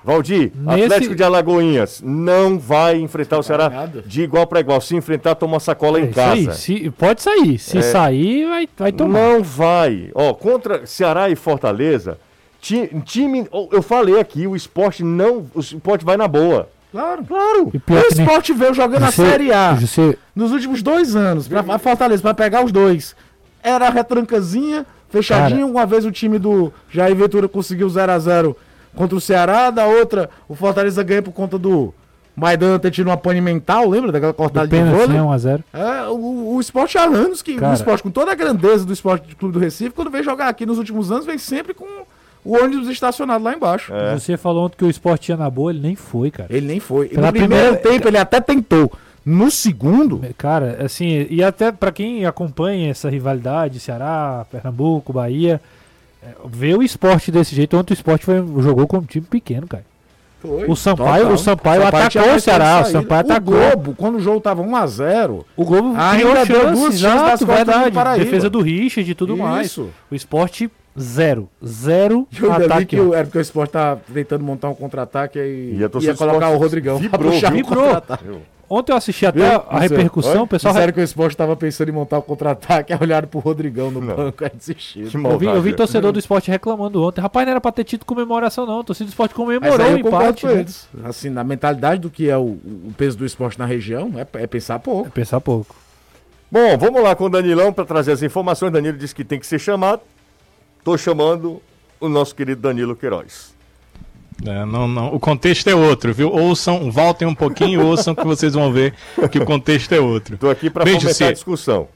Valdir, Nesse- Atlético de Alagoinhas não vai enfrentar o Ceará de igual para igual. Se enfrentar, toma sacola É em aí, casa. se- pode sair. Se sair, vai, vai tomar. Não vai. Ó, contra Ceará e Fortaleza, ti- time. Eu falei aqui, o esporte não. O esporte vai na boa. Claro. Claro. E O esporte veio jogando a Você- Série A Você, nos últimos dois anos. Pra a Fortaleza, pra pegar os dois. Era retrancazinha, fechadinho. Uma vez o time do Jair Ventura conseguiu 0x0 contra o Ceará. Da outra, o Fortaleza ganha por conta do Maidan ter tido uma pane mental. Lembra daquela cortada do de vôlei? né? 1x0. É, o, o esporte há anos que Cara. o esporte, com toda a grandeza do esporte do Clube do Recife, quando vem jogar aqui nos últimos anos, vem sempre com o ônibus estacionado lá embaixo. É. Você falou ontem que o esporte ia na boa, ele nem foi, cara. Ele nem foi. Pela no primeiro primeira- tempo ele até tentou. No segundo, Cara, assim, e até pra quem acompanha essa rivalidade, Ceará, Pernambuco, Bahia, é, ver o esporte desse jeito, ontem o esporte foi- jogou com um time pequeno, cara. foi. O Sampaio, Total. o Sampaio, tinha atacou o mais Ceará, o. Sampaio o atacou. Globo, quando o jogo tava 1x0, O Globo Ainda deu duas chances das costas do verdade. Paraíba. Defesa do Richard e tudo mais. Isso. O esporte, zero. Zero eu ainda vi ataque. que o, era porque o Sport tava tentando montar um contra-ataque e E ia, colocar Sport o Rodrigão vibrou, puxar o vibrou. contra-ataque. Ontem eu assisti até Viu? a Isso, repercussão, o pessoal... Disseram que o Sport tava pensando em montar o contra-ataque, aí olharam pro Rodrigão no Não. banco, aí desistiram. Eu vi, eu vi torcedor do esporte reclamando ontem. Rapaz, não era pra ter tido comemoração, não. A torcida do esporte comemorou o eu empate. né? Assim, na mentalidade do que é o, o peso do esporte na região, é, é pensar pouco. Pensar pouco. Bom, vamos lá com o Danilão para trazer as informações. Danilo disse que tem que ser chamado. Tô chamando o nosso querido Danilo Queiroz. É, não, não. O contexto é outro, viu? Ouçam, voltem um pouquinho, ouçam que vocês vão ver que o contexto é outro. Tô aqui para fomentar a discussão.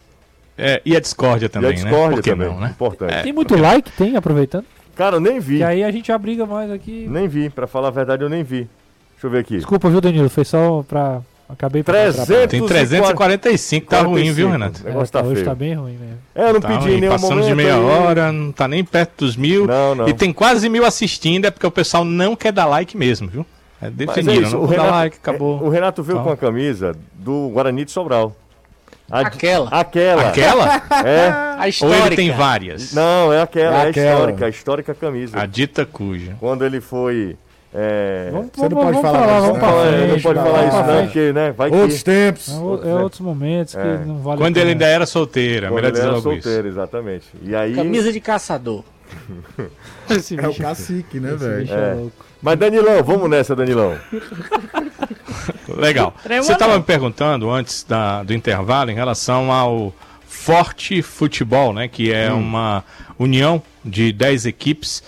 É, e a discórdia também, e a discórdia né? Por que também. não, né? Importante. Tem muito like, tem, aproveitando. Cara, eu nem vi. Que aí a gente abriga mais aqui. Nem vi. Para falar a verdade, eu nem vi. Deixa eu ver aqui. Desculpa, viu, Danilo? Foi só pra. Acabei pra. 300 Tem 345, tá ruim, viu, Renato? O negócio tá hoje feio. tá bem ruim mesmo. É, eu não Tá pedi ruim, em nenhum passamos momento. de meia aí. hora, não tá nem perto dos mil. Não, não. E tem quase mil assistindo, é porque o pessoal não quer dar like mesmo, viu? É, Mas definiram, é isso, não o, vou dar Renato, like, acabou. é, o Renato veio Tá. com a camisa do Guarani de Sobral. A- Aquela. Aquela. Aquela? É. A Ou história. ele tem várias? Não, é aquela, é, É a aquela. histórica, a histórica camisa. A dita cuja. Quando ele foi. É... Vamos, Você não vamos- pode vamos falar falar, vamos né? pra Não, é, frente. não pode falar isso, não, porque, né? Vai Outros que. tempos. É, o- é outros momentos que É. não vale Quando a ele pena. ainda era solteiro, é Quando melhor ele dizer era logo isso. solteiro, exatamente. E aí. Camisa de caçador. Esse É o bicho- cacique, né, velho? É. é louco. Mas Danilão, vamos nessa, Danilão. Legal. Você estava me perguntando antes da- do intervalo em relação ao Forte Futebol, né? Que é uma união de 10 equipes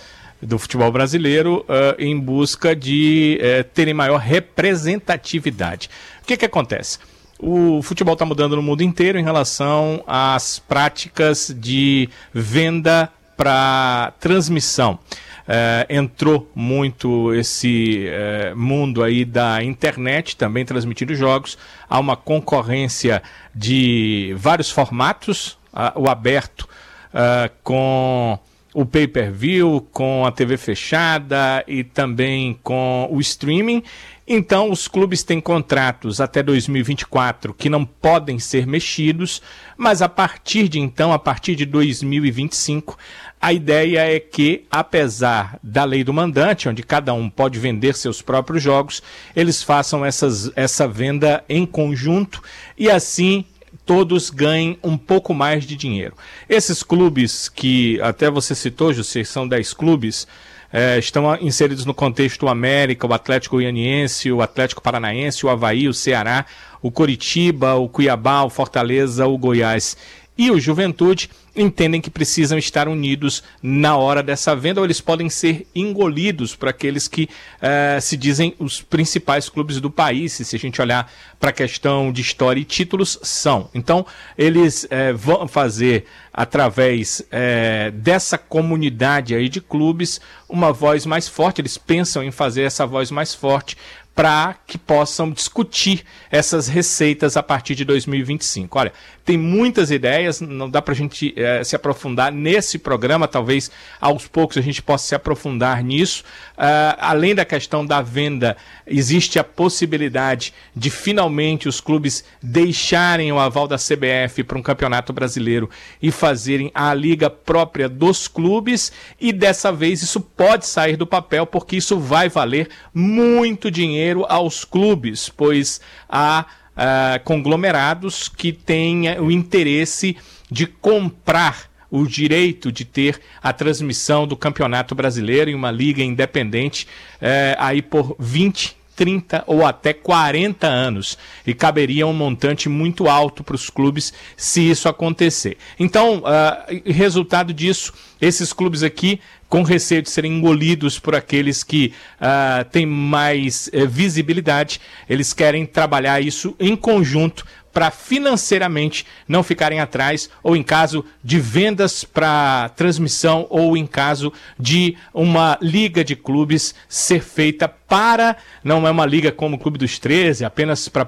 do futebol brasileiro eh, em busca de eh, terem maior representatividade. O que, que acontece? O futebol está mudando no mundo inteiro em relação às práticas de venda para transmissão. Eh, entrou muito esse eh, mundo aí da internet também transmitindo jogos. Há uma concorrência de vários formatos, ah, o aberto ah, com o pay-per-view, com a TV fechada e também com o streaming. Então, os clubes têm contratos até 2024 que não podem ser mexidos, mas a partir de então, a partir de 2025, a ideia é que, apesar da lei do mandante, onde cada um pode vender seus próprios jogos, eles façam essas, essa venda em conjunto e assim todos ganhem um pouco mais de dinheiro. Esses clubes que até você citou, José, são 10 clubes, eh, estão inseridos no contexto América, o Atlético Goianiense, o Atlético Paranaense, o Havaí, o Ceará, o Coritiba, o Cuiabá, o Fortaleza, o Goiás e o Juventude entendem que precisam estar unidos na hora dessa venda ou eles podem ser engolidos por aqueles que eh, se dizem os principais clubes do país. E se a gente olhar para a questão de história e títulos, são. Então, eles eh, vão fazer, através eh, dessa comunidade aí de clubes, uma voz mais forte. Eles pensam em fazer essa voz mais forte para que possam discutir essas receitas a partir de 2025. Olha, tem muitas ideias, não dá para a gente eh, se aprofundar nesse programa, talvez aos poucos a gente possa se aprofundar nisso. Ah, além da questão da venda, existe a possibilidade de finalmente os clubes deixarem o aval da CBF para um campeonato brasileiro e fazerem a liga própria dos clubes, e dessa vez isso pode sair do papel, porque isso vai valer muito dinheiro aos clubes, pois há ah, conglomerados que têm eh, o interesse de comprar o direito de ter a transmissão do Campeonato Brasileiro em uma liga independente eh, aí por 20, 30 ou até 40 anos. E caberia um montante muito alto para os clubes se isso acontecer. Então, e- resultado disso, esses clubes aqui, com receio de serem engolidos por aqueles que ah, têm mais eh, visibilidade, eles querem trabalhar isso em conjunto para financeiramente não ficarem atrás, ou em caso de vendas para transmissão, ou em caso de uma liga de clubes ser feita para, não é uma liga como o Clube dos 13, apenas para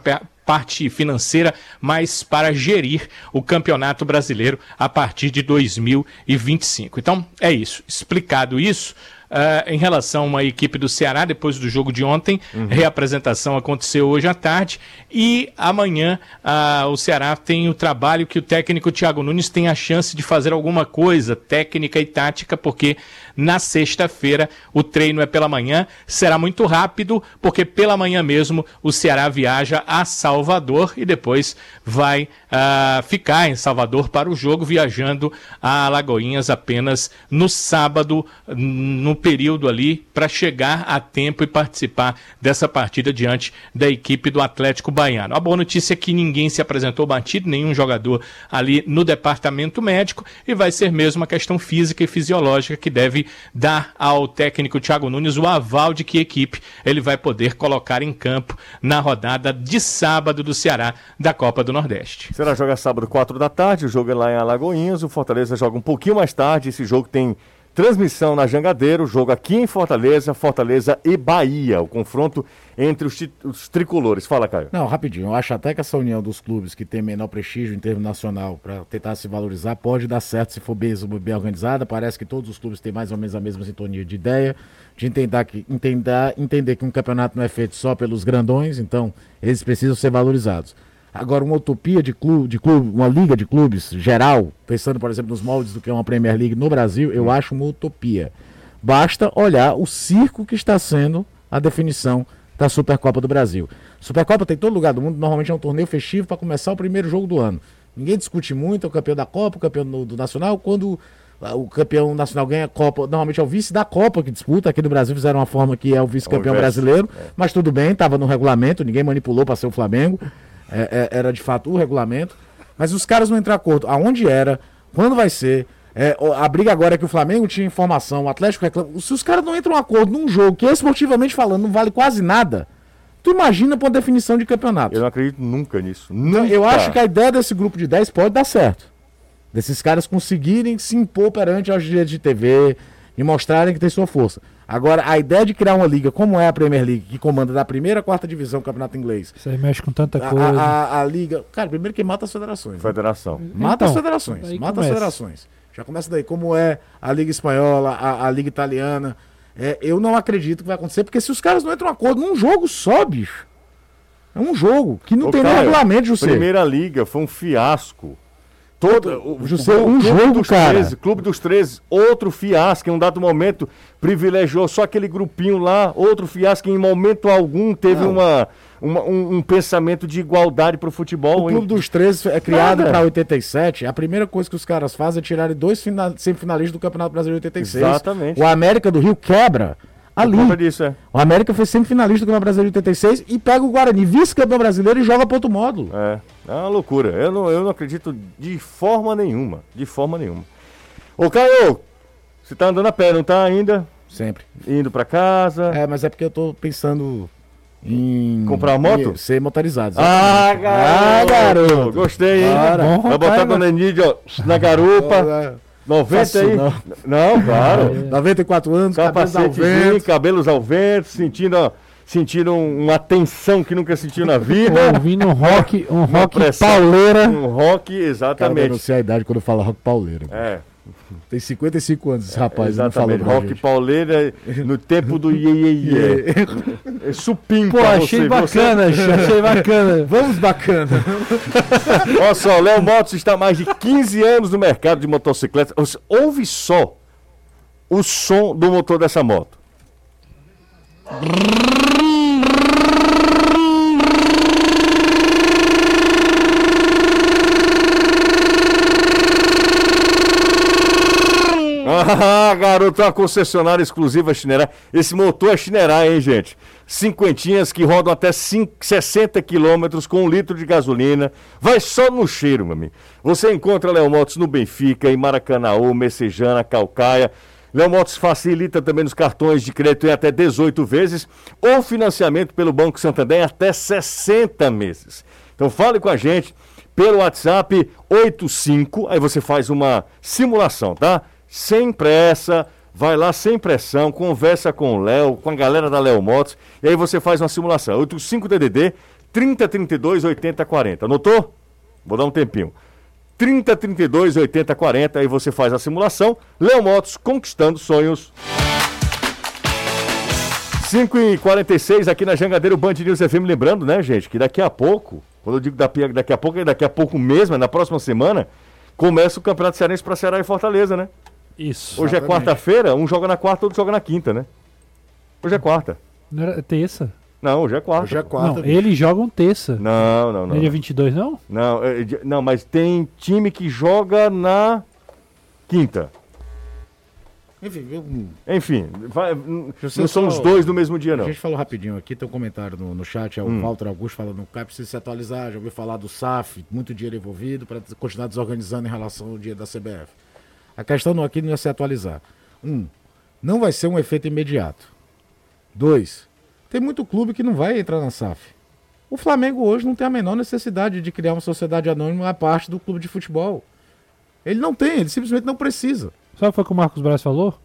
parte financeira, mas para gerir o Campeonato Brasileiro a partir de 2025. Então, é isso. Explicado isso, ah, em relação à equipe do Ceará, depois do jogo de ontem, reapresentação aconteceu hoje à tarde. E amanhã ah, o Ceará tem o trabalho que o técnico Thiago Nunes tem a chance de fazer alguma coisa técnica e tática, porque na sexta-feira o treino é pela manhã, será muito rápido, porque pela manhã mesmo o Ceará viaja a Salvador e depois vai ah, ficar em Salvador para o jogo, viajando a Alagoinhas apenas no sábado, no período ali, para chegar a tempo e participar dessa partida diante da equipe do Atlético Baiano. A boa notícia é que ninguém se apresentou batido, nenhum jogador ali no departamento médico, e vai ser mesmo uma questão física e fisiológica que deve dar ao técnico Thiago Nunes o aval de que equipe ele vai poder colocar em campo na rodada de sábado do Ceará da Copa do Nordeste. Será joga sábado, 4 da tarde. O jogo é lá em Alagoinhas. O Fortaleza joga um pouquinho mais tarde. Esse jogo tem Transmissão na Jangadeiro, jogo aqui em Fortaleza, Fortaleza e Bahia. O confronto entre os, os tricolores. Fala, Caio. Não, rapidinho. Eu acho até que essa união dos clubes que tem menor prestígio em termos nacional para tentar se valorizar pode dar certo se for bem, bem organizada. Parece que todos os clubes têm mais ou menos a mesma sintonia de ideia, de entender que, entender, entender que um campeonato não é feito só pelos grandões, então eles precisam ser valorizados. Agora, uma utopia de clube, de clube, uma liga de clubes geral, pensando, por exemplo, nos moldes do que é uma Premier League no Brasil, eu acho uma utopia. Basta olhar o circo que está sendo a definição da Supercopa do Brasil. Supercopa tem em todo lugar do mundo, normalmente é um torneio festivo para começar o primeiro jogo do ano. Ninguém discute muito, é o campeão da Copa, o campeão do, do Nacional, quando o campeão nacional ganha a Copa, normalmente é o vice da Copa que disputa, aqui no Brasil fizeram uma forma que é o vice-campeão brasileiro, mas tudo bem, estava no regulamento, ninguém manipulou para ser o Flamengo, É, é, era de fato o regulamento, mas os caras não entram em acordo, aonde era, quando vai ser, é, a briga agora é que o Flamengo tinha informação, o Atlético reclama. Se os caras não entram em acordo num jogo que, esportivamente falando, não vale quase nada, tu imagina pra uma definição de campeonato. Eu não acredito nunca nisso. Então, Nunca. eu acho que a ideia desse grupo de 10 pode dar certo. Desses caras conseguirem se impor perante aos direitos de TV e mostrarem que tem sua força. Agora, a ideia de criar uma liga como é a Premier League, que comanda da primeira à quarta divisão do campeonato inglês, Isso aí mexe com tanta a, coisa. a- a- a liga. Cara, primeiro que mata as federações. né? Federação. Mata Então, as federações. Mata começa. as federações. Já começa daí. Como é a Liga Espanhola, a, a Liga Italiana. É, eu não acredito que vai acontecer, porque se os caras não entram em acordo num jogo só, bicho. É um jogo que não Ô, tem nem Caio, regulamento, José. Primeira Liga foi um fiasco. Todo, o, José, um jogo, dos cara. 13, Clube dos 13, outro fiasco, em um dado momento privilegiou só aquele grupinho lá, outro fiasco, em momento algum teve Não. uma, uma- um, um pensamento de igualdade pro futebol. O hein? Clube dos 13 é criado para 87. A primeira coisa que os caras fazem é tirarem dois fina- semifinalistas do Campeonato Brasileiro de 86. Exatamente. O América do Rio quebra ali. disso, é. O América foi semifinalista do Campeonato Brasileiro de 86 e pega o Guarani, vice-campeão brasileiro, e joga para outro módulo. É, é uma loucura. Eu não, eu não acredito de forma nenhuma. De forma nenhuma. Ô, Caio, você tá andando a pé, não tá ainda? Sempre. Indo pra casa? É, mas é porque eu tô pensando em. Comprar uma moto? em ser motorizado. Ah, garoto! Ah, garoto! Gostei, hein? Bora. Vai botar Dona Nidia ó, na garupa. 90 Faço aí? não. Não, claro. 94 anos, cabelos ao vento. cabelos ao vento, sentindo, ó, sentindo um- uma tensão que nunca sentiu na vida. Ouvindo um rock, um rock pauleira. Um rock, Cara, eu exatamente. não sei a idade quando fala rock pauleiro. É, Tem 55 anos esse rapaz, não falou exatamente. Rock gente. pauleira no tempo do iê, iê, iê. É supim Pô, achei você. bacana, achei bacana. Vamos bacana. Você- Olha só, Léo Motos está há mais de 15 anos no mercado de motocicletas. Ouve só o som do motor dessa moto. Ah, garoto, uma concessionária exclusiva Chinerá. Esse motor é Chinerá, hein, gente? Cinquentinhas que rodam até cinco- 60 quilômetros com um litro de gasolina. Vai só no cheiro, meu amigo. Você encontra Léo Motos no Benfica, em Maracanaú, Messejana, Calcaia. Léo Motos facilita também nos cartões de crédito em até 18 vezes ou financiamento pelo Banco Santander em até 60 meses. Então fale com a gente pelo WhatsApp 85, aí você faz uma simulação, tá? Sem pressa, vai lá sem pressão, conversa com o Léo, com a galera da Léo Motos, e aí você faz uma simulação. 85 DDD 3032 8040. Anotou? Vou dar um tempinho. 3032 8040, aí você faz a simulação. Léo Motos conquistando sonhos. 5 e 46 aqui na Jangadeiro Band News FM. Lembrando, né, gente, que daqui a pouco, quando eu digo daqui, a pouco, é daqui a pouco mesmo, é na próxima semana, começa o Campeonato Cearense para Ceará e Fortaleza, né? Isso. Hoje é Exatamente. quarta-feira, um joga na quarta, outro joga na quinta, né? Hoje é quarta. Não era terça? Não, hoje é quarta. Hoje é quarta. não, eles jogam terça. Não, não, Não é dia não. 22, não? Não, é não, mas tem time que joga na quinta. Enfim, eu- Enfim, vai- não são os dois do mesmo dia, a não. gente falou rapidinho aqui, tem um comentário no, no chat, é o Hum. Walter Augusto falando, o Caio precisa se atualizar, já ouviu falar do SAF, muito dinheiro envolvido para continuar desorganizando em relação ao dia da CBF. A questão não aqui não é se atualizar. Um, não vai ser um efeito imediato. Dois, tem muito clube que não vai entrar na SAF. O Flamengo hoje não tem a menor necessidade de criar uma sociedade anônima à parte do clube de futebol. Ele não tem, ele simplesmente não precisa. Sabe o que o Marcos Braz falou?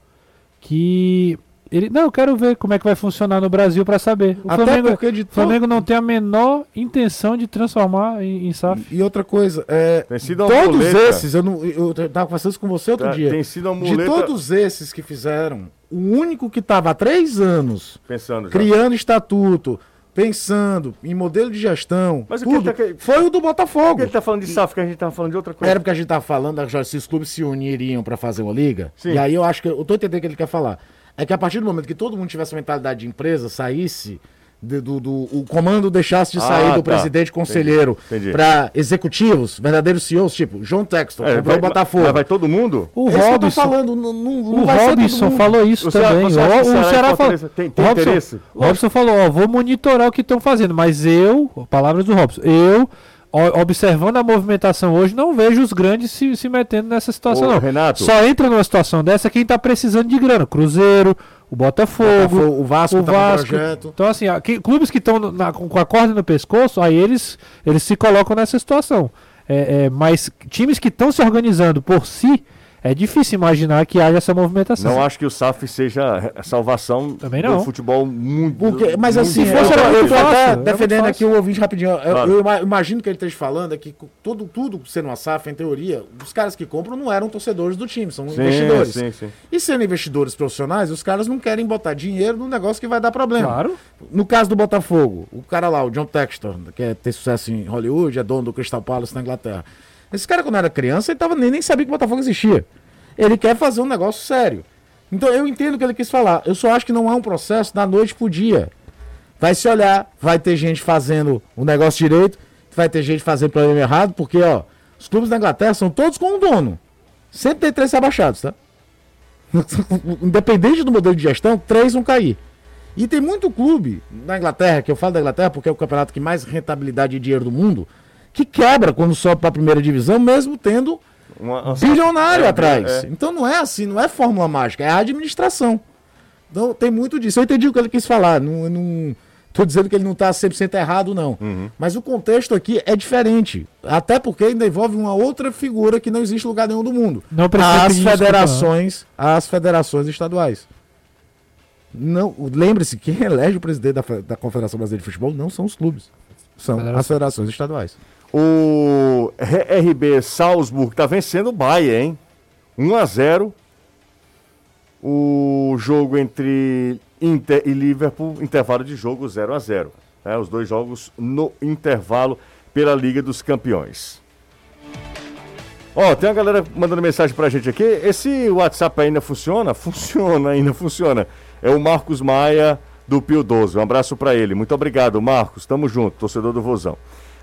que ele, não, eu quero ver como é que vai funcionar no Brasil para saber. O Até Flamengo, porque de Flamengo não tem a menor intenção de transformar em, em SAF. E outra coisa, é, Tem sido uma todos muleta. esses, eu, não, eu tava conversando isso com você outro Tá, dia. Tem sido uma De todos esses que fizeram, o único que estava há três anos pensando já. criando estatuto, pensando em modelo de gestão, Mas o que tudo, ele tá que- foi o do Por Botafogo. que ele tá falando de SAF, que a gente tava falando de outra coisa? Era porque a gente tava falando se os clubes se uniriam para fazer uma liga. Sim. E aí eu acho que eu tô entendendo o que ele quer falar. É que a partir do momento que todo mundo tivesse mentalidade de empresa, saísse de- do, do- o comando deixasse de Ah, sair do tá. presidente conselheiro para executivos, verdadeiros CEOs, tipo João Texton, É, comprou vai, o Botafogo. mas vai todo mundo? O Esse Robson, falando, não, não, não o vai ser todo Robson mundo. falou isso Você- também. que o, o Ceará o Ceará falou. Tem- tem Robson, interesse? Robson falou: ó, vou monitorar o que estão fazendo, mas eu, palavras do Robson, eu, o- observando a movimentação hoje, não vejo os grandes se, se metendo nessa situação, Ô, não. Renato. Só entra numa situação dessa quem tá precisando de grana: Cruzeiro, o Botafogo. Botafogo, o Vasco o tá Vasco. Então, assim, ó, que- clubes que estão com com a corda no pescoço, aí eles, eles se colocam nessa situação. É, é, mas times que estão se organizando por si, é difícil imaginar que haja essa movimentação. Não acho que o SAF seja a salvação Também do futebol muito. Porque, mas muito assim, eu, fosse, eu fácil, até muito defendendo aqui o ouvinte rapidinho. Eu, Claro. eu ima- imagino que ele esteja falando é que tudo, tudo sendo uma SAF, em teoria, os caras que compram não eram torcedores do time, são Sim, investidores. sim, sim. E sendo investidores profissionais, os caras não querem botar dinheiro num negócio que vai dar problema. Claro. No caso do Botafogo, o cara lá, o John Textor, que é ter sucesso em Hollywood, é dono do Crystal Palace na Inglaterra. Esse cara, quando era criança, ele tava, nem, nem sabia que o Botafogo existia. Ele quer fazer um negócio sério. Então eu entendo o que ele quis falar. Eu só acho que não é um processo da noite pro dia. Vai se olhar, vai ter gente fazendo o negócio direito, vai ter gente fazendo problema errado, porque, ó, os clubes da Inglaterra são todos com um dono. Sempre tem três rebaixados, tá? Independente do modelo de gestão, três vão cair. E tem muito clube na Inglaterra, que eu falo da Inglaterra porque é o campeonato que mais rentabilidade e dinheiro do mundo, que quebra quando sobe para a primeira divisão, mesmo tendo Uma- uma- bilionário É, atrás. é. Então não é assim, não é fórmula mágica, é a administração. Então tem muito disso. Eu entendi o que ele quis falar. Não, não tô dizendo que ele não está 100% errado, não. Uhum. Mas o contexto aqui é diferente. Até porque ainda envolve uma outra figura que não existe em lugar nenhum do mundo. Não As federações, as federações estaduais. Não, lembre-se, quem elege o presidente da, da Confederação Brasileira de Futebol não são os clubes. São Federação. as federações estaduais. O RB Salzburg tá vencendo o Bayern, hein? 1 a 0. O jogo entre Inter e Liverpool, intervalo de jogo 0 a 0. né? Os dois jogos no intervalo pela Liga dos Campeões. Ó, tem uma galera mandando mensagem pra gente aqui. Esse WhatsApp ainda funciona? Funciona, ainda funciona. É o Marcos Maia do Pio 12. Um abraço pra ele. Muito obrigado, Marcos. Tamo junto, torcedor do Vozão.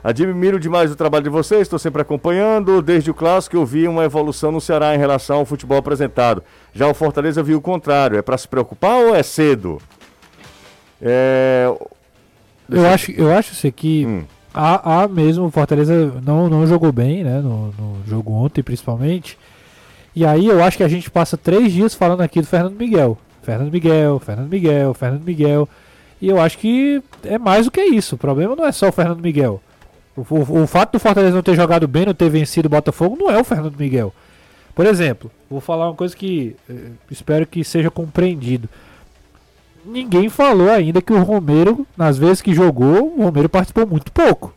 Admiro demais o trabalho de vocês, estou sempre acompanhando. Desde o clássico eu vi uma evolução no Ceará em relação ao futebol apresentado. Já o Fortaleza viu o contrário. É pra se preocupar ou é cedo? É... Eu acho, eu acho assim, que Hum. há mesmo, o Fortaleza não, não jogou bem, né? No, no jogo ontem, principalmente. E aí eu acho que a gente passa três dias falando aqui do Fernando Miguel. Fernando Miguel, Fernando Miguel, Fernando Miguel. E eu acho que é mais do que isso. O problema não é só o Fernando Miguel. O, o- fato do Fortaleza não ter jogado bem, não ter vencido o Botafogo, não é o Fernando Miguel. Por exemplo, vou falar uma coisa que eh, espero que seja compreendido. Ninguém falou ainda que o Romero, nas vezes que jogou, o Romero participou muito pouco.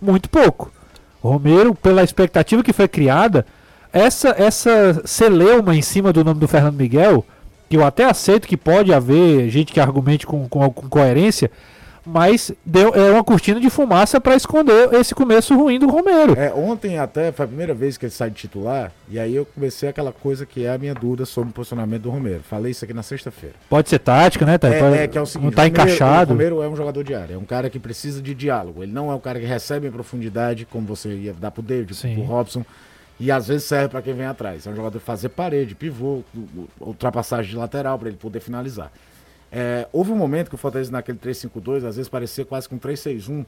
Muito pouco. O Romero, pela expectativa que foi criada, essa, essa celeuma em cima do nome do Fernando Miguel, que eu até aceito que pode haver gente que argumente com, com, com coerência, mas deu, é uma cortina de fumaça para esconder esse começo ruim do Romero. É, ontem até foi a primeira vez que ele sai de titular, e aí eu comecei aquela coisa que é a minha dúvida sobre o posicionamento do Romero. Falei isso aqui na sexta-feira. Pode ser tática, né? Tá, É, Pode- é que é o seguinte, não tá Romero- encaixado. O Romero é um jogador de área, é um cara que precisa de diálogo. Ele não é um cara que recebe em profundidade, como você ia dar pro David, Sim. pro Robson, e às vezes serve para quem vem atrás. É um jogador fazer parede, pivô, ultrapassagem de lateral para ele poder finalizar. É, houve um momento que o Fortaleza naquele 3-5-2, às vezes parecia quase com 3-6-1,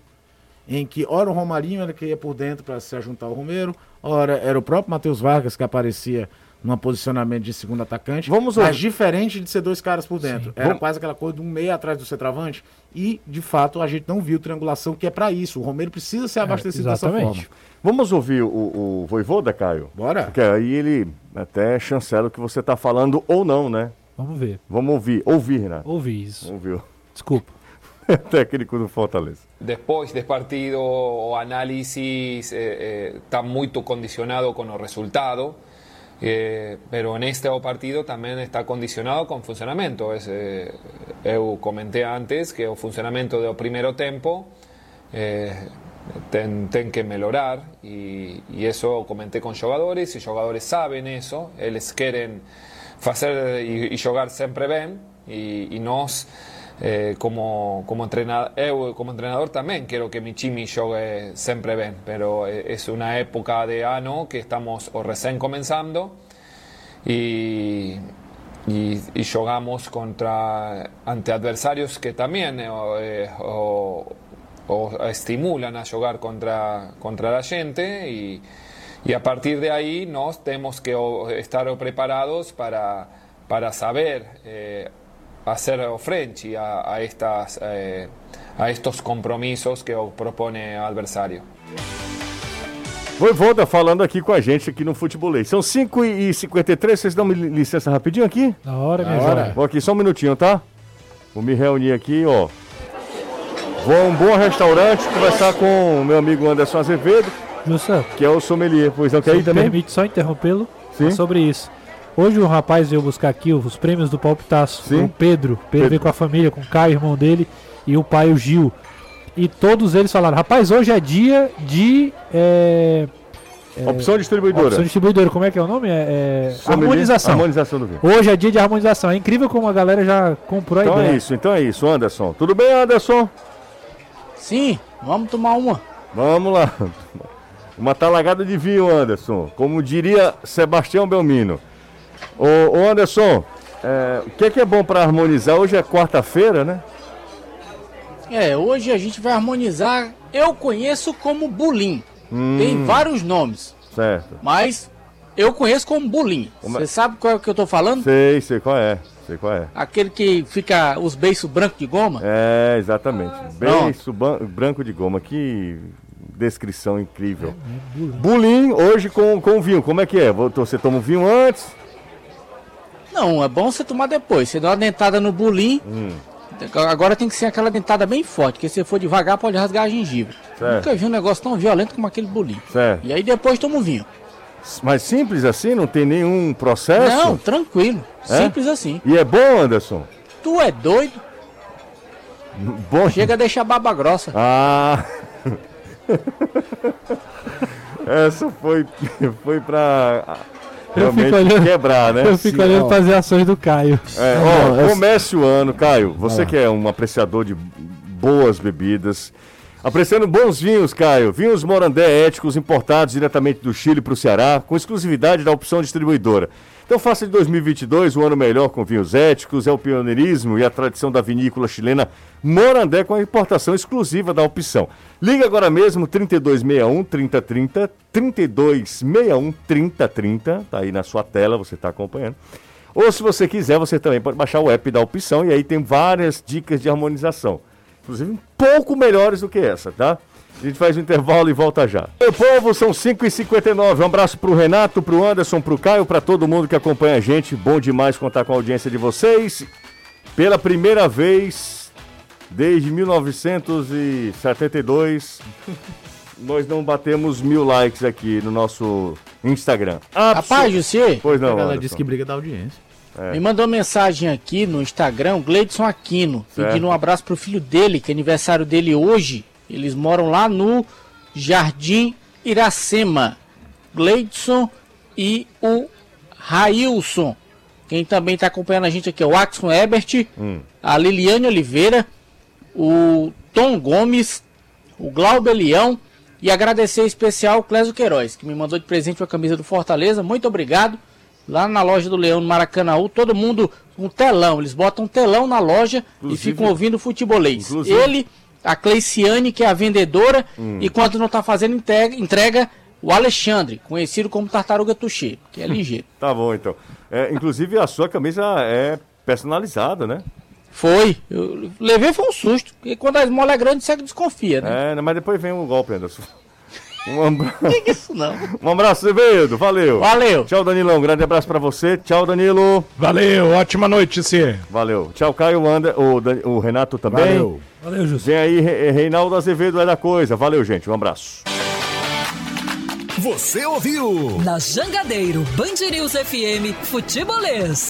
em que ora o Romarinho era que ia por dentro para se juntar ao Romero, ora era o próprio Matheus Vargas que aparecia num posicionamento de segundo atacante, Vamos mas ouvir. diferente de ser dois caras por dentro. Sim. Era Vamos- quase aquela coisa de um meio atrás do centroavante e, de fato, a gente não viu triangulação, que é para isso. O Romero precisa ser abastecido dessa É, exatamente. forma. Vamos ouvir o, o Voivoda, Caio? Bora? Porque aí ele até chancela o que você está falando ou não, né? Vamos ver. Vamos ouvir. Ouvir, Renato. Ouvir isso. Ouviu. Desculpa. Técnico do Fortaleza. Después del partido o análisis eh, eh, está muy condicionado con el resultado, eh, pero en este partido también está condicionado con funcionamiento. Es, eh, eu comenté antes que el funcionamiento del primer tiempo eh, ten, ten que mejorar y, y eso comenté con jugadores y jugadores saben eso, ellos quieren y jugar siempre bien y, y nos eh, como, como, entrenador, como entrenador también quiero que mi time juegue siempre bien, pero eh, es una época de ano que estamos o recién comenzando y, y, y jugamos contra ante adversarios que también eh, eh, o, o estimulan a jugar contra, contra la gente y, y a partir de ahí nos tenemos que estar preparados para, para saber eh, hacer frente a, a estas, eh, a estos compromissos que o propone o adversário. Voivoda falando aqui com a gente aqui no Futebolês. São 5h53, vocês dão licença rapidinho aqui? Na hora, minha hora. Vou aqui só um minutinho, tá? Vou me reunir aqui, ó. Vou a um bom restaurante conversar com o meu amigo Anderson Azevedo, Jussa, que é o sommelier. Pois não quer ir também? permite só interrompê-lo é sobre isso. Hoje o rapaz veio buscar aqui os prêmios do Palpitaço. Sim. O Pedro. Pedro Pedro. veio com a família, com o Caio, irmão dele, e o pai, o Gil. E todos eles falaram, rapaz, hoje é dia de... É, Opção distribuidora. opção distribuidora, como é que é o nome? É, é, harmonização. Harmonização do vinho. Hoje é dia de harmonização. É incrível como a galera já comprou a Então ideia. é isso, então é isso, Anderson. Tudo bem, Anderson? Sim, vamos tomar uma. Vamos lá. Uma talagada de vinho, Anderson. Como diria Sebastião Belmino. Ô, ô Anderson, é, o que é, que é bom para harmonizar? Hoje é quarta-feira, né? É, hoje a gente vai harmonizar. Eu conheço como bulim. Tem vários nomes, Certo. mas eu conheço como bulim. Você sabe qual é que eu tô falando? Sei, sei qual é. Sei qual é. Aquele que fica os beiços brancos de goma? É, exatamente. Beiço branco de goma. Que descrição incrível. Bulim hoje com, com vinho. Como é que é? Você toma o vinho antes? Não, é bom você tomar depois. Você dá uma dentada no bulim. Hum. Agora tem que ser aquela dentada bem forte, porque se for devagar pode rasgar a gengiva. Certo. Nunca vi um negócio tão violento como aquele bulim. Certo. E aí depois toma o vinho. Mas simples assim? Não tem nenhum processo? Não, tranquilo. É? Simples assim. E é bom, Anderson? Tu é doido? Bom. Chega a deixar baba grossa. Ah! Essa foi, foi pra ah, realmente olhando- quebrar, né? Eu fico olhando para as reações do Caio. É, ó, comece o ano, Caio. Você que é um apreciador de boas bebidas. Apreciando bons vinhos, Caio. Vinhos Morandé éticos importados diretamente do Chile para o Ceará, com exclusividade da opção distribuidora. Então faça de 2022 um ano melhor com vinhos éticos, é o pioneirismo e a tradição da vinícola chilena Morandé com a importação exclusiva da opção. Liga agora mesmo 3261 3030, 3261 3030, tá aí na sua tela, você está acompanhando. Ou se você quiser, você também pode baixar o app da opção e aí tem várias dicas de harmonização. Inclusive um pouco melhores do que essa, tá? A gente faz um intervalo e volta já. Meu povo, são 5h59. Um abraço pro Renato, pro Anderson, pro Caio, pra todo mundo que acompanha a gente. Bom demais contar com a audiência de vocês. Pela primeira vez desde 1972, nós não batemos mil likes aqui no nosso Instagram. Rapaz, José, Pois não, Ela Anderson. disse que briga da audiência. me mandou mensagem aqui no Instagram, o Gleidson Aquino, Certo. pedindo um abraço pro filho dele, que é aniversário dele hoje. Eles moram lá no Jardim Iracema. Gleidson e o Railson. Quem também está acompanhando a gente aqui é o Axon Ebert, a Liliane Oliveira, o Tom Gomes, o Glauber Leão e agradecer em especial o Clésio Queiroz, que me mandou de presente uma camisa do Fortaleza. Muito obrigado. Lá na loja do Leão, no Maracanãú, todo mundo com telão. Eles botam um telão na loja Inclusive- e ficam ouvindo futebolês. Hum. Ele, a Cleiciane, que é a vendedora, e quando não está fazendo entrega, entrega, o Alexandre, conhecido como Tartaruga Tuxê, que é ligeiro. Tá bom, então. É, inclusive, a sua camisa é personalizada, né? Foi. Eu levei foi um susto. Porque quando a esmola é grande, você desconfia, né? É, mas depois vem o golpe, Anderson. Um abraço. Que isso não? Um abraço, Azevedo. Valeu. Valeu. Tchau, Danilão. Grande abraço pra você. Tchau, Danilo. Valeu, ótima noite, Cê. Valeu. Tchau, Caio. Ander, o, Dan- o Renato também. Valeu. Valeu, José. Vem aí, Re- Reinaldo Azevedo é da coisa. Valeu, gente. Um abraço. Você ouviu? Na Jangadeiro, Band News FM, Futebolês.